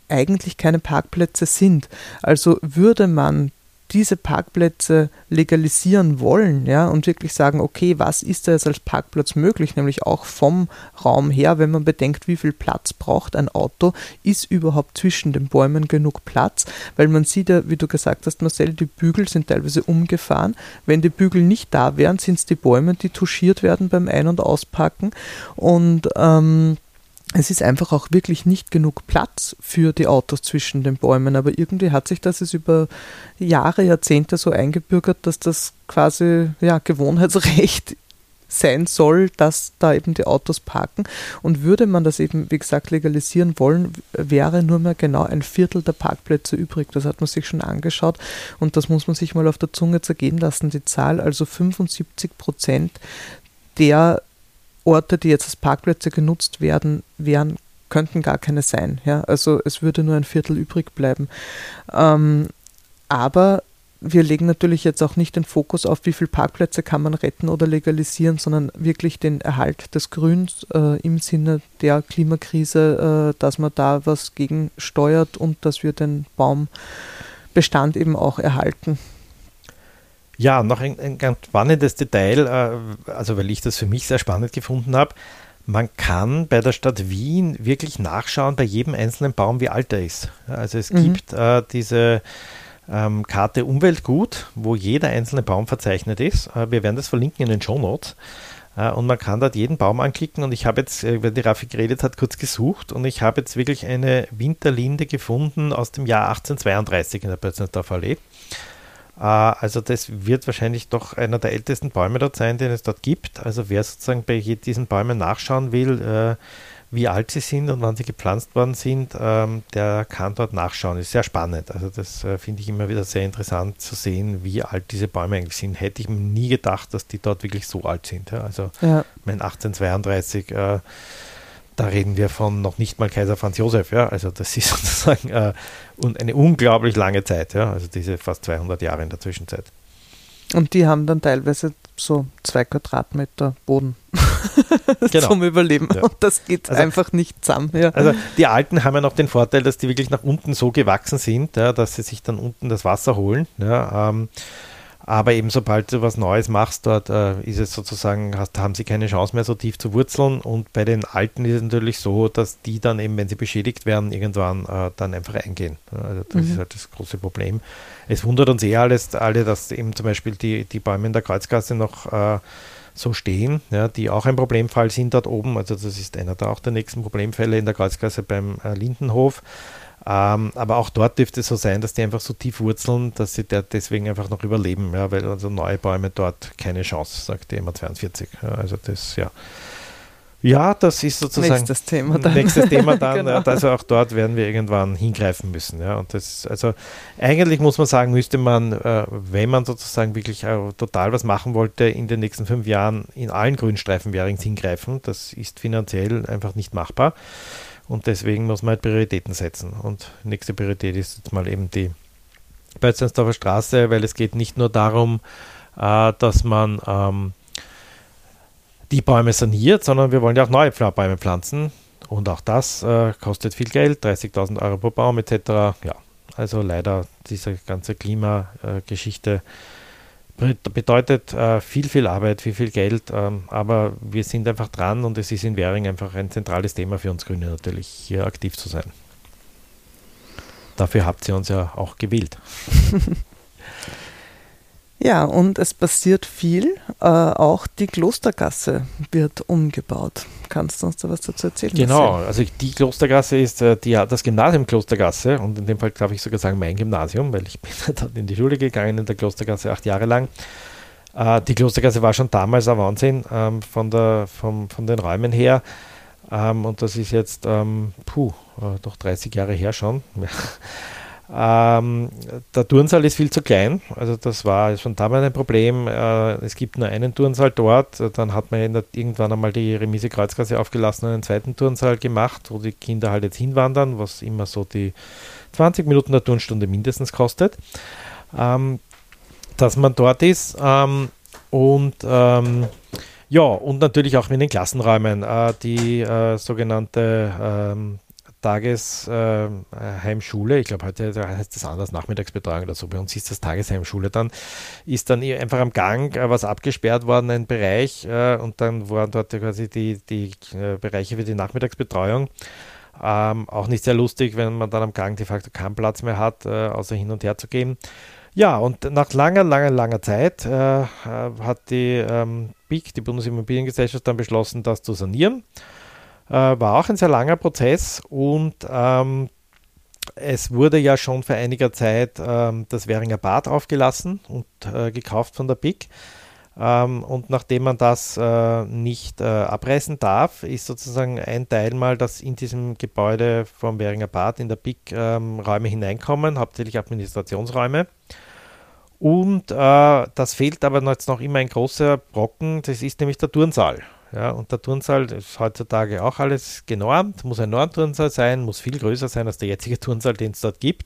eigentlich keine Parkplätze sind. Also würde man diese Parkplätze legalisieren wollen, ja, und wirklich sagen, okay, was ist da jetzt als Parkplatz möglich, nämlich auch vom Raum her, wenn man bedenkt, wie viel Platz braucht ein Auto, ist überhaupt zwischen den Bäumen genug Platz, weil man sieht ja, wie du gesagt hast, Marcel, die Bügel sind teilweise umgefahren. Wenn die Bügel nicht da wären, sind es die Bäume, die touchiert werden beim Ein- und Auspacken und ähm, es ist einfach auch wirklich nicht genug Platz für die Autos zwischen den Bäumen, aber irgendwie hat sich das jetzt über Jahre, Jahrzehnte so eingebürgert, dass das quasi ja, Gewohnheitsrecht sein soll, dass da eben die Autos parken. Und würde man das eben, wie gesagt, legalisieren wollen, wäre nur mehr genau ein Viertel der Parkplätze übrig. Das hat man sich schon angeschaut und das muss man sich mal auf der Zunge zergehen lassen. Die Zahl, also 75 Prozent der Orte, die jetzt als Parkplätze genutzt werden, wären könnten gar keine sein. Ja? Also es würde nur ein Viertel übrig bleiben. Ähm, aber wir legen natürlich jetzt auch nicht den Fokus auf, wie viele Parkplätze kann man retten oder legalisieren, sondern wirklich den Erhalt des Grüns äh, im Sinne der Klimakrise, äh, dass man da was gegen steuert und dass wir den Baumbestand eben auch erhalten. Ja, noch ein, ein ganz spannendes Detail, äh, also weil ich das für mich sehr spannend gefunden habe. Man kann bei der Stadt Wien wirklich nachschauen bei jedem einzelnen Baum, wie alt er ist. Also es mhm. gibt äh, diese ähm, Karte Umweltgut, wo jeder einzelne Baum verzeichnet ist. Äh, wir werden das verlinken in den Show Notes. Äh, und man kann dort jeden Baum anklicken. Und ich habe jetzt, äh, wenn die Raffi geredet hat, kurz gesucht und ich habe jetzt wirklich eine Winterlinde gefunden aus dem Jahr 1832 in der Pötznersdorfer Allee. Äh, also das wird wahrscheinlich doch einer der ältesten Bäume dort sein, den es dort gibt. Also wer sozusagen bei diesen Bäumen nachschauen will, äh, wie alt sie sind und wann sie gepflanzt worden sind, ähm, der kann dort nachschauen. Ist sehr spannend. Also das äh, finde ich immer wieder sehr interessant zu sehen, wie alt diese Bäume eigentlich sind. Hätte ich mir nie gedacht, dass die dort wirklich so alt sind. Also ja. mein 1832, äh, da reden wir von noch nicht mal Kaiser Franz Josef. Ja? Also das ist sozusagen äh, eine unglaublich lange Zeit. Ja? Also diese fast 200 Jahre in der Zwischenzeit. Und die haben dann teilweise so zwei Quadratmeter Boden genau. zum Überleben. Ja. Und das geht also, einfach nicht zusammen. Ja. Also die Alten haben ja noch den Vorteil, dass die wirklich nach unten so gewachsen sind, ja, dass sie sich dann unten das Wasser holen. Ja, ähm, aber eben sobald du was Neues machst, dort äh, ist es sozusagen, hast, haben sie keine Chance mehr so tief zu wurzeln. Und bei den Alten ist es natürlich so, dass die dann eben, wenn sie beschädigt werden, irgendwann äh, dann einfach eingehen. Also das mhm. ist halt das große Problem. Es wundert uns eher alles, alle, dass eben zum Beispiel die, die Bäume in der Kreuzgasse noch äh, so stehen, ja, die auch ein Problemfall sind dort oben. Also das ist einer der auch der nächsten Problemfälle in der Kreuzgasse beim äh, Lindenhof. Ähm, aber auch dort dürfte es so sein, dass die einfach so tief wurzeln, dass sie deswegen einfach noch überleben, ja, weil also neue Bäume dort keine Chance, sagt die MA42. Ja, also das, ja. Ja, das ist sozusagen nächstes Thema dann. Nächstes Thema dann. genau. Also auch dort werden wir irgendwann hingreifen müssen. Ja. Und das, also eigentlich muss man sagen, müsste man, äh, wenn man sozusagen wirklich äh, total was machen wollte, in den nächsten fünf Jahren in allen Grünstreifen Währings hingreifen. Das ist finanziell einfach nicht machbar. Und deswegen muss man halt Prioritäten setzen. Und nächste Priorität ist jetzt mal eben die Bötzensdorfer Straße, weil es geht nicht nur darum, äh, dass man ähm, die Bäume saniert, sondern wir wollen ja auch neue Bäume pflanzen. Und auch das äh, kostet viel Geld, 30.000 Euro pro Baum etc. Ja, also leider diese ganze Klimageschichte bedeutet äh, viel, viel Arbeit, viel, viel Geld, ähm, aber wir sind einfach dran und es ist in Währing einfach ein zentrales Thema für uns Grüne natürlich, hier aktiv zu sein. Dafür habt ihr uns ja auch gewählt. Ja, und es passiert viel. Äh, auch die Klostergasse wird umgebaut. Kannst du uns da was dazu erzählen? Genau, also die Klostergasse ist äh, die, das Gymnasium Klostergasse und in dem Fall darf ich sogar sagen mein Gymnasium, weil ich bin dort in die Schule gegangen in der Klostergasse acht Jahre lang. Äh, die Klostergasse war schon damals ein Wahnsinn ähm, von, der, vom, von den Räumen her. Ähm, und das ist jetzt, ähm, puh, äh, doch 30 Jahre her schon. Ähm, der Turnsaal ist viel zu klein, also das war schon damals ein Problem. Äh, es gibt nur einen Turnsaal dort, dann hat man irgendwann einmal die Remise Kreuzgasse aufgelassen und einen zweiten Turnsaal gemacht, wo die Kinder halt jetzt hinwandern, was immer so die 20 Minuten der Turnstunde mindestens kostet. Ähm, dass man dort ist ähm, und ähm, ja, und natürlich auch mit den Klassenräumen. Äh, die äh, sogenannte ähm, Tagesheimschule, äh, ich glaube heute heißt das anders, Nachmittagsbetreuung oder so, bei uns ist das Tagesheimschule dann, ist dann einfach am Gang äh, was abgesperrt worden, ein Bereich äh, und dann waren dort quasi die, die äh, Bereiche für die Nachmittagsbetreuung. Ähm, auch nicht sehr lustig, wenn man dann am Gang de facto keinen Platz mehr hat, äh, außer hin und her zu gehen. Ja, und nach langer, langer, langer Zeit äh, hat die ähm, BIC, die Bundesimmobiliengesellschaft, dann beschlossen, das zu sanieren. Äh, war auch ein sehr langer Prozess und ähm, es wurde ja schon vor einiger Zeit ähm, das Währinger Bad aufgelassen und äh, gekauft von der BIC. Ähm, und nachdem man das äh, nicht äh, abreißen darf, ist sozusagen ein Teil mal, dass in diesem Gebäude vom Währinger Bad in der BIC ähm, Räume hineinkommen, hauptsächlich Administrationsräume. Und äh, das fehlt aber jetzt noch immer ein großer Brocken, das ist nämlich der Turnsaal. Ja, und der Turnsaal ist heutzutage auch alles genormt, muss ein Normturnsaal sein, muss viel größer sein als der jetzige Turnsaal, den es dort gibt.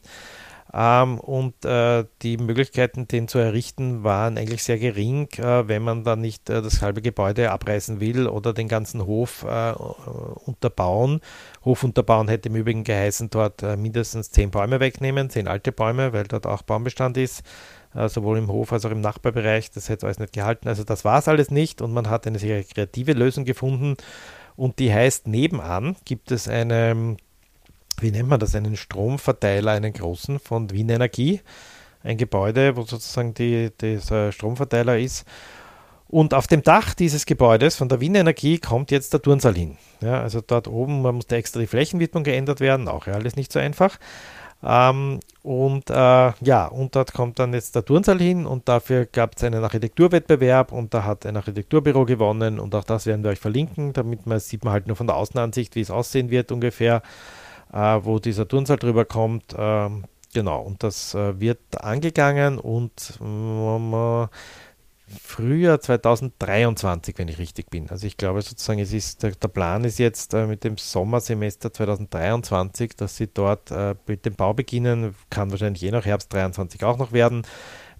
Ähm, und äh, die Möglichkeiten, den zu errichten, waren eigentlich sehr gering, äh, wenn man dann nicht äh, das halbe Gebäude abreißen will oder den ganzen Hof äh, unterbauen. Hof unterbauen hätte im Übrigen geheißen, dort äh, mindestens zehn Bäume wegnehmen, zehn alte Bäume, weil dort auch Baumbestand ist sowohl im Hof als auch im Nachbarbereich. Das hätte alles nicht gehalten. Also das war es alles nicht und man hat eine sehr kreative Lösung gefunden und die heißt, nebenan gibt es eine wie nennt man das, einen Stromverteiler, einen großen von Wien Energie. Ein Gebäude, wo sozusagen die, dieser Stromverteiler ist. Und auf dem Dach dieses Gebäudes von der Wien Energie kommt jetzt der Turnsaal hin. Ja, also dort oben man musste extra die Flächenwidmung geändert werden, auch ja alles nicht so einfach. Ähm, und äh, ja, und dort kommt dann jetzt der Turnsaal hin und dafür gab es einen Architekturwettbewerb und da hat ein Architekturbüro gewonnen und auch das werden wir euch verlinken, damit man sieht man halt nur von der Außenansicht, wie es aussehen wird ungefähr äh, wo dieser Turnsaal drüber kommt. Äh, genau, und das äh, wird angegangen und äh, Frühjahr 2023, wenn ich richtig bin. Also ich glaube sozusagen, es ist der, Plan ist jetzt äh, mit dem Sommersemester 2023, dass sie dort äh, mit dem Bau beginnen, kann wahrscheinlich je nach Herbst 2023 auch noch werden,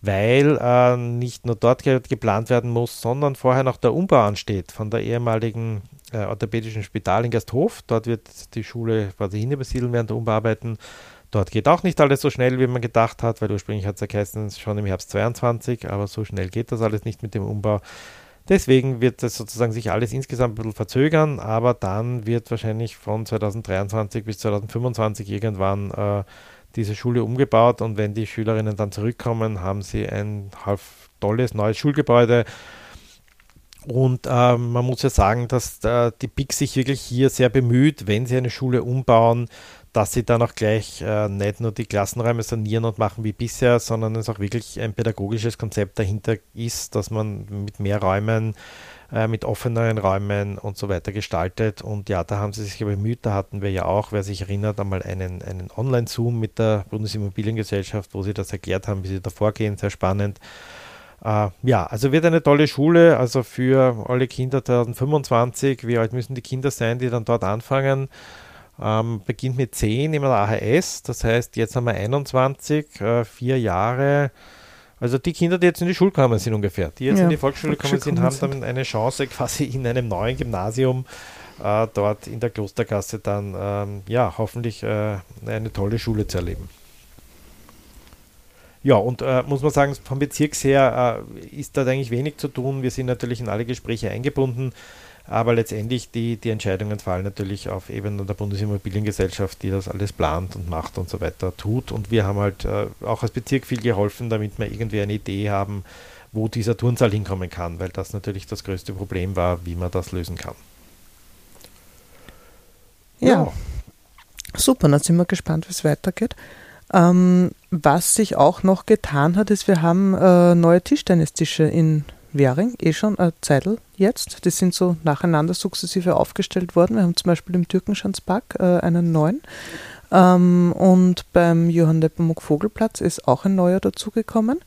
weil äh, nicht nur dort ge geplant werden muss, sondern vorher noch der Umbau ansteht von der ehemaligen orthopädischen Spital in Gasthof. Dort wird die Schule quasi hinübersiedeln während der Umbearbeiten. Dort geht auch nicht alles so schnell, wie man gedacht hat, weil ursprünglich hat es ja geheißen, schon im Herbst 22, aber so schnell geht das alles nicht mit dem Umbau. Deswegen wird das sozusagen sich alles insgesamt ein bisschen verzögern, aber dann wird wahrscheinlich von 2023 bis 2025 irgendwann äh, diese Schule umgebaut und wenn die Schülerinnen dann zurückkommen, haben sie ein halb tolles neues Schulgebäude und äh, man muss ja sagen, dass äh, die BIC sich wirklich hier sehr bemüht, wenn sie eine Schule umbauen, dass sie dann auch gleich äh, nicht nur die Klassenräume sanieren und machen wie bisher, sondern es auch wirklich ein pädagogisches Konzept dahinter ist, dass man mit mehr Räumen, äh, mit offeneren Räumen und so weiter gestaltet. Und ja, da haben sie sich bemüht. Da hatten wir ja auch, wer sich erinnert, einmal einen, einen Online-Zoom mit der Bundesimmobiliengesellschaft, wo sie das erklärt haben, wie sie da vorgehen. Sehr spannend. Äh, ja, also wird eine tolle Schule, also für alle Kinder 2025. Wie alt müssen die Kinder sein, die dann dort anfangen? Ähm, beginnt mit 10 im AHS, das heißt, jetzt haben wir 21, äh, vier Jahre. Also die Kinder, die jetzt in die Schule gekommen sind ungefähr, die jetzt ja, in die Volksschule gekommen sind, haben dann eine Chance quasi in einem neuen Gymnasium äh, dort in der Klostergasse dann ähm, ja hoffentlich äh, eine tolle Schule zu erleben. Ja, und äh, muss man sagen, vom Bezirks her äh, ist da eigentlich wenig zu tun. Wir sind natürlich in alle Gespräche eingebunden, aber letztendlich die, die Entscheidungen fallen natürlich auf Ebene der Bundesimmobiliengesellschaft, die das alles plant und macht und so weiter tut. Und wir haben halt äh, auch als Bezirk viel geholfen, damit wir irgendwie eine Idee haben, wo dieser Turnsaal hinkommen kann, weil das natürlich das größte Problem war, wie man das lösen kann. Ja, ja. super, dann sind wir gespannt, wie es weitergeht. Ähm, was sich auch noch getan hat, ist, wir haben äh, neue Tischtennistische in Währing, eh schon eine Zeitl jetzt. Die sind so nacheinander sukzessive aufgestellt worden. Wir haben zum Beispiel im Türkenschanzpark äh, einen neuen. Ähm, und beim Johann Nepomuk Vogelplatz ist auch ein neuer dazugekommen.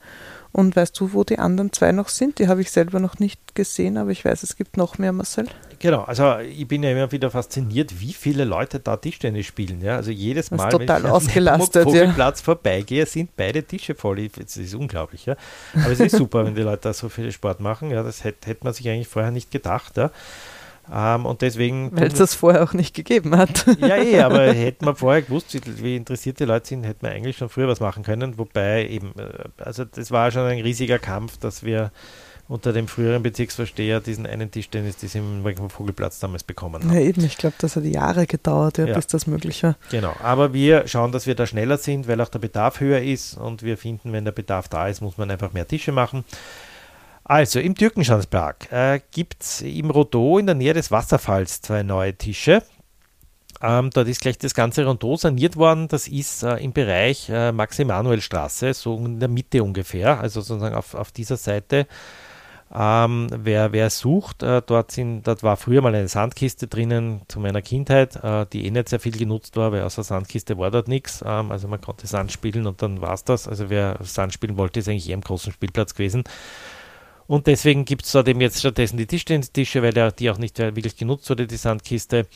Und weißt du, wo die anderen zwei noch sind? Die habe ich selber noch nicht gesehen, aber ich weiß, es gibt noch mehr, Marcel. Genau, also ich bin ja immer wieder fasziniert, wie viele Leute da Tischtennis spielen. Ja? Also jedes Mal, wenn ich am Vogelplatz ja. vorbeigehe, sind beide Tische voll. Das ist unglaublich. Ja? Aber es ist super, wenn die Leute da so viel Sport machen. Ja? Das hätte, hätte man sich eigentlich vorher nicht gedacht. Ja? Ähm, und deswegen. Weil es das vorher auch nicht gegeben hat. Ja, eh, aber hätte man vorher gewusst, wie, wie interessiert die Leute sind, hätte man eigentlich schon früher was machen können. Wobei eben, äh, also das war schon ein riesiger Kampf, dass wir unter dem früheren Bezirksvorsteher diesen einen Tischtennis, diesen Vogelplatz damals bekommen haben. Ja, eben, ich glaube, das hat Jahre gedauert, ja, ja. bis das möglich war. Genau, aber wir schauen, dass wir da schneller sind, weil auch der Bedarf höher ist und wir finden, wenn der Bedarf da ist, muss man einfach mehr Tische machen. Also im Türkenschanzpark äh, gibt es im Rodot in der Nähe des Wasserfalls zwei neue Tische. Ähm, dort ist gleich das ganze Rondot saniert worden. Das ist äh, im Bereich äh, Max-Emanuel-Straße, so in der Mitte ungefähr, also sozusagen auf, auf dieser Seite. Ähm, wer, wer sucht, äh, dort, sind, dort war früher mal eine Sandkiste drinnen zu meiner Kindheit, äh, die eh nicht sehr viel genutzt war, weil außer Sandkiste war dort nichts. Ähm, also man konnte Sand spielen und dann war es das. Also wer Sand spielen wollte, ist eigentlich eher im großen Spielplatz gewesen. Und deswegen gibt es eben jetzt stattdessen die Tischtennistische, weil die auch nicht wirklich genutzt wurde, die Sandkiste.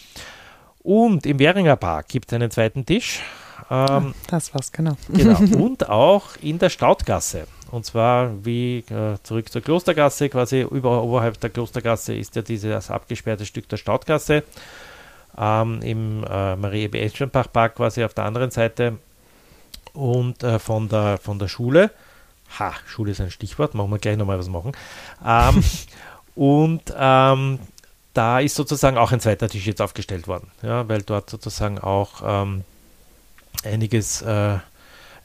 Und im Währinger Park gibt es einen zweiten Tisch. Ähm, das war's, genau. genau. Und auch in der Staudgasse. Und zwar wie äh, zurück zur Klostergasse, quasi über, oberhalb der Klostergasse ist ja dieses abgesperrte Stück der Staudgasse. Ähm, Im äh, marie b Park quasi auf der anderen Seite. Und äh, von, der, von der Schule. Ha, Schule ist ein Stichwort, machen wir gleich nochmal was machen. Ähm, und ähm, da ist sozusagen auch ein zweiter Tisch jetzt aufgestellt worden, ja, weil dort sozusagen auch ähm, einiges äh,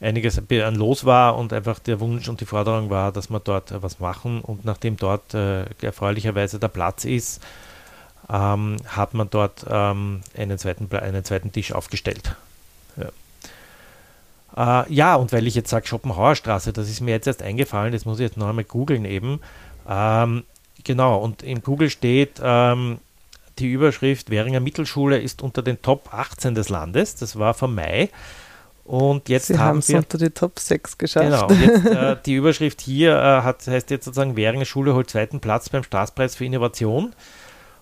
einiges an los war und einfach der Wunsch und die Forderung war, dass wir dort äh, was machen. Und nachdem dort äh, erfreulicherweise der Platz ist, ähm, hat man dort ähm, einen, zweiten, einen zweiten Tisch aufgestellt. Ja. Äh, ja, und weil ich jetzt sage Schopenhauerstraße, das ist mir jetzt erst eingefallen, das muss ich jetzt noch einmal googeln eben. Ähm, genau, und in Google steht, ähm, die Überschrift Währinger Mittelschule ist unter den Top 18 des Landes. Das war vom Mai. Und jetzt Sie haben wir unter die Top 6 geschafft. Genau. Jetzt, äh, die Überschrift hier äh, hat, heißt jetzt sozusagen, Währinger Schule holt zweiten Platz beim Staatspreis für Innovation.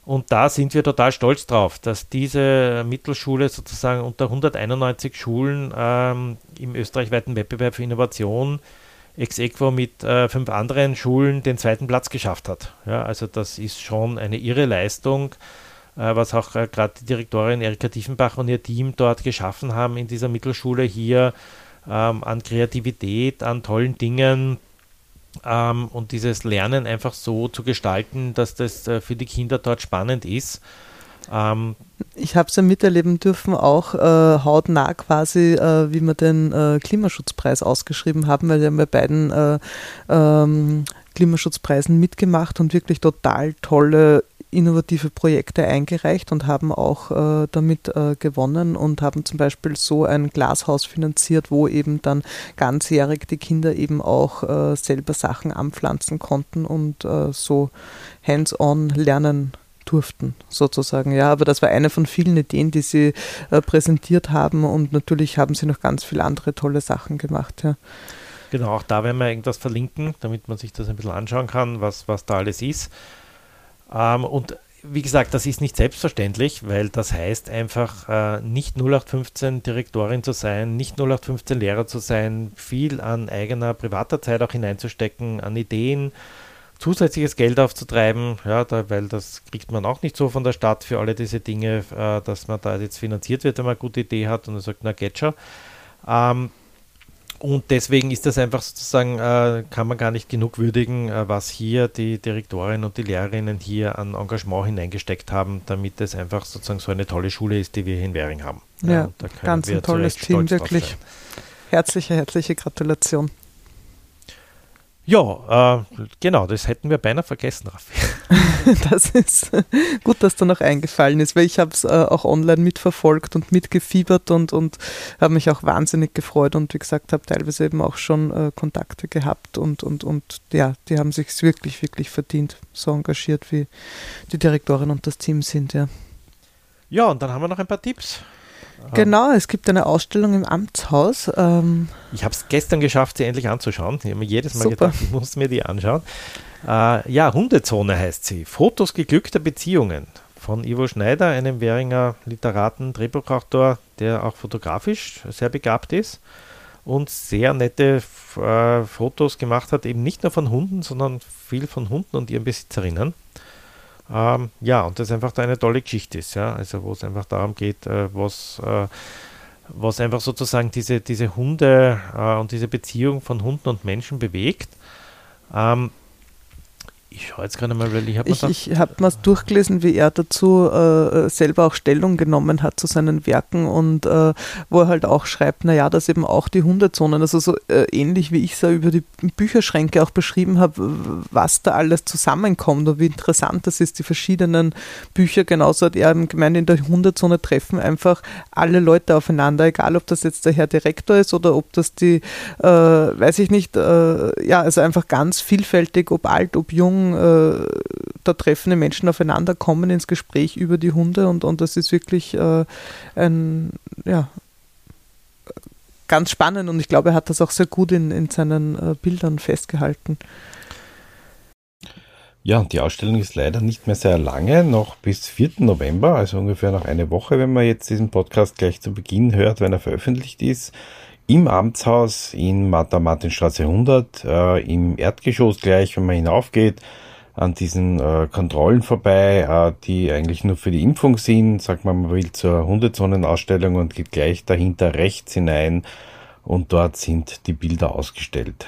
Und da sind wir total stolz drauf, dass diese Mittelschule sozusagen unter 191 Schulen ähm, im österreichweiten Wettbewerb für Innovation ex equo mit äh, fünf anderen Schulen den zweiten Platz geschafft hat. Ja, also das ist schon eine irre Leistung. Äh, was auch äh, gerade die Direktorin Erika Tiefenbach und ihr Team dort geschaffen haben in dieser Mittelschule hier ähm, an Kreativität, an tollen Dingen ähm, und dieses Lernen einfach so zu gestalten, dass das äh, für die Kinder dort spannend ist. Ähm, ich habe es ja miterleben dürfen, auch äh, hautnah quasi, äh, wie wir den äh, Klimaschutzpreis ausgeschrieben haben, weil wir haben bei beiden ähm, Klimaschutzpreisen mitgemacht und wirklich total tolle innovative Projekte eingereicht und haben auch äh, damit äh, gewonnen und haben zum Beispiel so ein Glashaus finanziert, wo eben dann ganzjährig die Kinder eben auch äh, selber Sachen anpflanzen konnten und äh, so hands-on lernen durften, sozusagen. Ja, aber das war eine von vielen Ideen, die sie äh, präsentiert haben und natürlich haben sie noch ganz viele andere tolle Sachen gemacht. Ja. Genau, auch da werden wir irgendwas verlinken, damit man sich das ein bisschen anschauen kann, was, was da alles ist. Ähm, und wie gesagt, das ist nicht selbstverständlich, weil das heißt einfach, äh, nicht 0815 Direktorin zu sein, nicht 0815 Lehrer zu sein, viel an eigener privater Zeit auch hineinzustecken, an Ideen, zusätzliches Geld aufzutreiben, ja, da, weil das kriegt man auch nicht so von der Stadt für alle diese Dinge, äh, dass man da jetzt finanziert wird, wenn man eine gute Idee hat und er sagt, na geht schon. Ähm, und deswegen ist das einfach sozusagen, äh, kann man gar nicht genug würdigen, äh, was hier die Direktorinnen und die Lehrerinnen hier an Engagement hineingesteckt haben, damit es einfach sozusagen so eine tolle Schule ist, die wir hier in Währing haben. Ja, ja ganz ein tolles Team, wirklich. Herzliche, herzliche Gratulation. Ja, äh, genau, das hätten wir beinahe vergessen, Raffi. das ist gut, dass da noch eingefallen ist, weil ich habe es äh, auch online mitverfolgt und mitgefiebert und, und habe mich auch wahnsinnig gefreut und wie gesagt, habe teilweise eben auch schon äh, Kontakte gehabt und, und, und ja, die haben sich wirklich, wirklich verdient, so engagiert wie die Direktorin und das Team sind, ja. Ja, und dann haben wir noch ein paar Tipps. Genau, es gibt eine Ausstellung im Amtshaus. Ähm ich habe es gestern geschafft, sie endlich anzuschauen. Ich habe mir jedes Mal Super. gedacht, ich muss mir die anschauen. Äh, ja, Hundezone heißt sie. Fotos geglückter Beziehungen von Ivo Schneider, einem Währinger Literaten, Drehbuchautor, der auch fotografisch sehr begabt ist und sehr nette äh, Fotos gemacht hat, eben nicht nur von Hunden, sondern viel von Hunden und ihren Besitzerinnen. Ähm, ja, und das einfach da eine tolle Geschichte ist, ja, also wo es einfach darum geht, äh, was, äh, was einfach sozusagen diese, diese Hunde äh, und diese Beziehung von Hunden und Menschen bewegt. Ähm, ich schaue jetzt gerade mal, weil ich habe Ich, ich habe mal durchgelesen, wie er dazu äh, selber auch Stellung genommen hat zu seinen Werken und äh, wo er halt auch schreibt, naja, dass eben auch die Hundezonen, also so äh, ähnlich wie ich es ja über die Bücherschränke auch beschrieben habe, was da alles zusammenkommt und wie interessant das ist, die verschiedenen Bücher, genauso hat er gemeint, in der Hundezone treffen einfach alle Leute aufeinander, egal ob das jetzt der Herr Direktor ist oder ob das die, äh, weiß ich nicht, äh, ja, also einfach ganz vielfältig, ob alt, ob jung, Ausstellung, äh, da treffen die Menschen aufeinander, kommen ins Gespräch über die Hunde und, und das ist wirklich äh, ein, ja, ganz spannend und ich glaube, er hat das auch sehr gut in, in seinen äh, Bildern festgehalten. Ja, die Ausstellung ist leider nicht mehr sehr lange, noch bis 4. November, also ungefähr noch eine Woche, wenn man jetzt diesen Podcast gleich zu Beginn hört, wenn er veröffentlicht ist. Im Amtshaus in Martha Martinstraße 100, äh, im Erdgeschoss gleich, wenn man hinaufgeht, an diesen äh, Kontrollen vorbei, äh, die eigentlich nur für die Impfung sind. Sagt man, man will zur Hundezonenausstellung und geht gleich dahinter rechts hinein und dort sind die Bilder ausgestellt.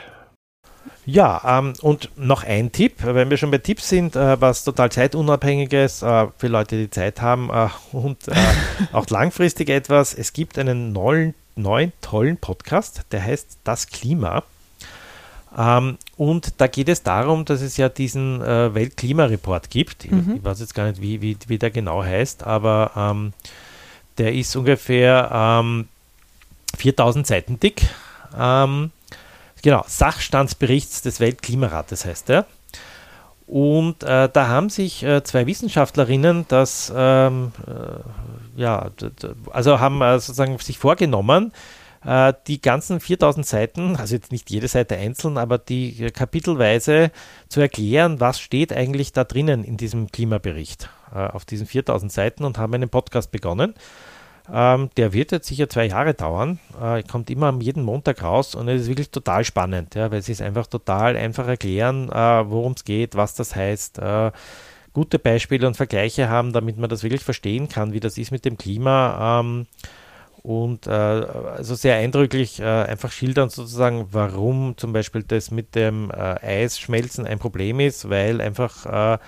Ja, ähm, und noch ein Tipp, wenn wir schon bei Tipps sind, äh, was total zeitunabhängiges äh, für Leute, die Zeit haben äh, und äh, auch langfristig etwas. Es gibt einen neuen, neuen tollen Podcast, der heißt Das Klima. Ähm, und da geht es darum, dass es ja diesen äh, Weltklimareport gibt. Mhm. Ich weiß jetzt gar nicht, wie, wie, wie der genau heißt, aber ähm, der ist ungefähr 4000 ähm, Seiten dick. Ähm, genau, Sachstandsberichts des Weltklimarates heißt der. Und äh, da haben sich äh, zwei Wissenschaftlerinnen das, ähm, äh, ja, also haben äh, sozusagen sich vorgenommen, äh, die ganzen 4000 Seiten, also jetzt nicht jede Seite einzeln, aber die äh, kapitelweise zu erklären, was steht eigentlich da drinnen in diesem Klimabericht auf diesen 4000 Seiten und haben einen Podcast begonnen. Ähm, der wird jetzt sicher zwei Jahre dauern. Kommt immer jeden Montag raus und es ist wirklich total spannend, ja, weil sie es einfach total einfach erklären, worum es geht, was das heißt. Äh, gute Beispiele und Vergleiche haben, damit man das wirklich verstehen kann, wie das ist mit dem Klima. Ähm, und äh, also sehr eindrücklich äh, einfach schildern sozusagen, warum zum Beispiel das mit dem äh, Eisschmelzen ein Problem ist, weil einfach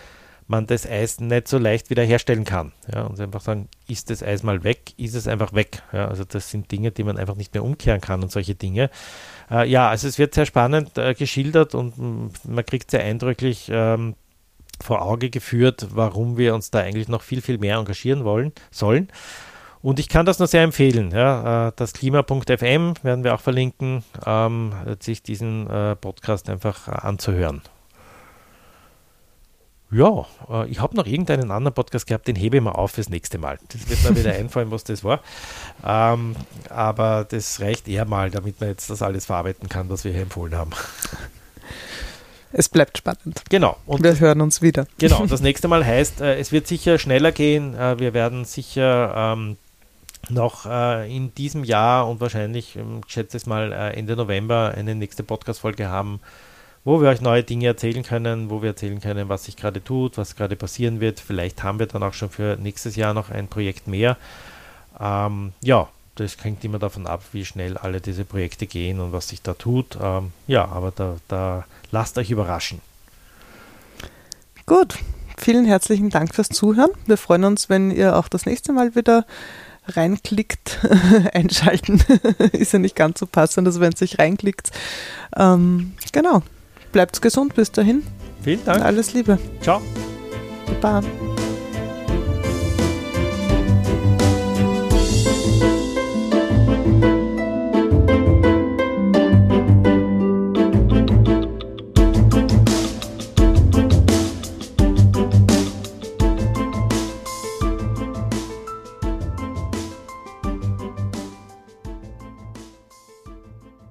man das Eis nicht so leicht wieder herstellen kann. Ja, und einfach sagen, ist das Eis mal weg, ist es einfach weg. Ja, also das sind Dinge, die man einfach nicht mehr umkehren kann und solche Dinge. Äh, ja, also es wird sehr spannend äh, geschildert und mm, man kriegt sehr eindrücklich ähm, vor Auge geführt, warum wir uns da eigentlich noch viel, viel mehr engagieren wollen, sollen. Und ich kann das nur sehr empfehlen. Ja, äh, das Klima.fm werden wir auch verlinken, ähm, sich diesen äh, Podcast einfach anzuhören. Ja, äh, ich habe noch irgendeinen anderen Podcast gehabt, den hebe ich mal auf fürs nächste Mal. Das wird mir wieder einfallen, was das war. Ähm, aber das reicht eher mal, damit man jetzt das alles verarbeiten kann, was wir hier empfohlen haben. Es bleibt spannend. Genau. Und wir hören uns wieder. Genau. Das nächste Mal heißt, äh, es wird sicher schneller gehen. Äh, wir werden sicher ähm, noch äh, in diesem Jahr und wahrscheinlich, ähm, ich schätze es mal, äh, Ende November eine nächste Podcast-Folge haben wo wir euch neue Dinge erzählen können, wo wir erzählen können, was sich gerade tut, was gerade passieren wird. Vielleicht haben wir dann auch schon für nächstes Jahr noch ein Projekt mehr. Ähm, ja, das hängt immer davon ab, wie schnell alle diese Projekte gehen und was sich da tut. Ähm, ja, aber da, da lasst euch überraschen. Gut, vielen herzlichen Dank fürs Zuhören. Wir freuen uns, wenn ihr auch das nächste Mal wieder reinklickt, einschalten. ist ja nicht ganz so passend, also wenn es sich reinklickt. Ähm, genau. Bleibt gesund bis dahin. Vielen Dank. Alles Liebe. Ciao. Baba.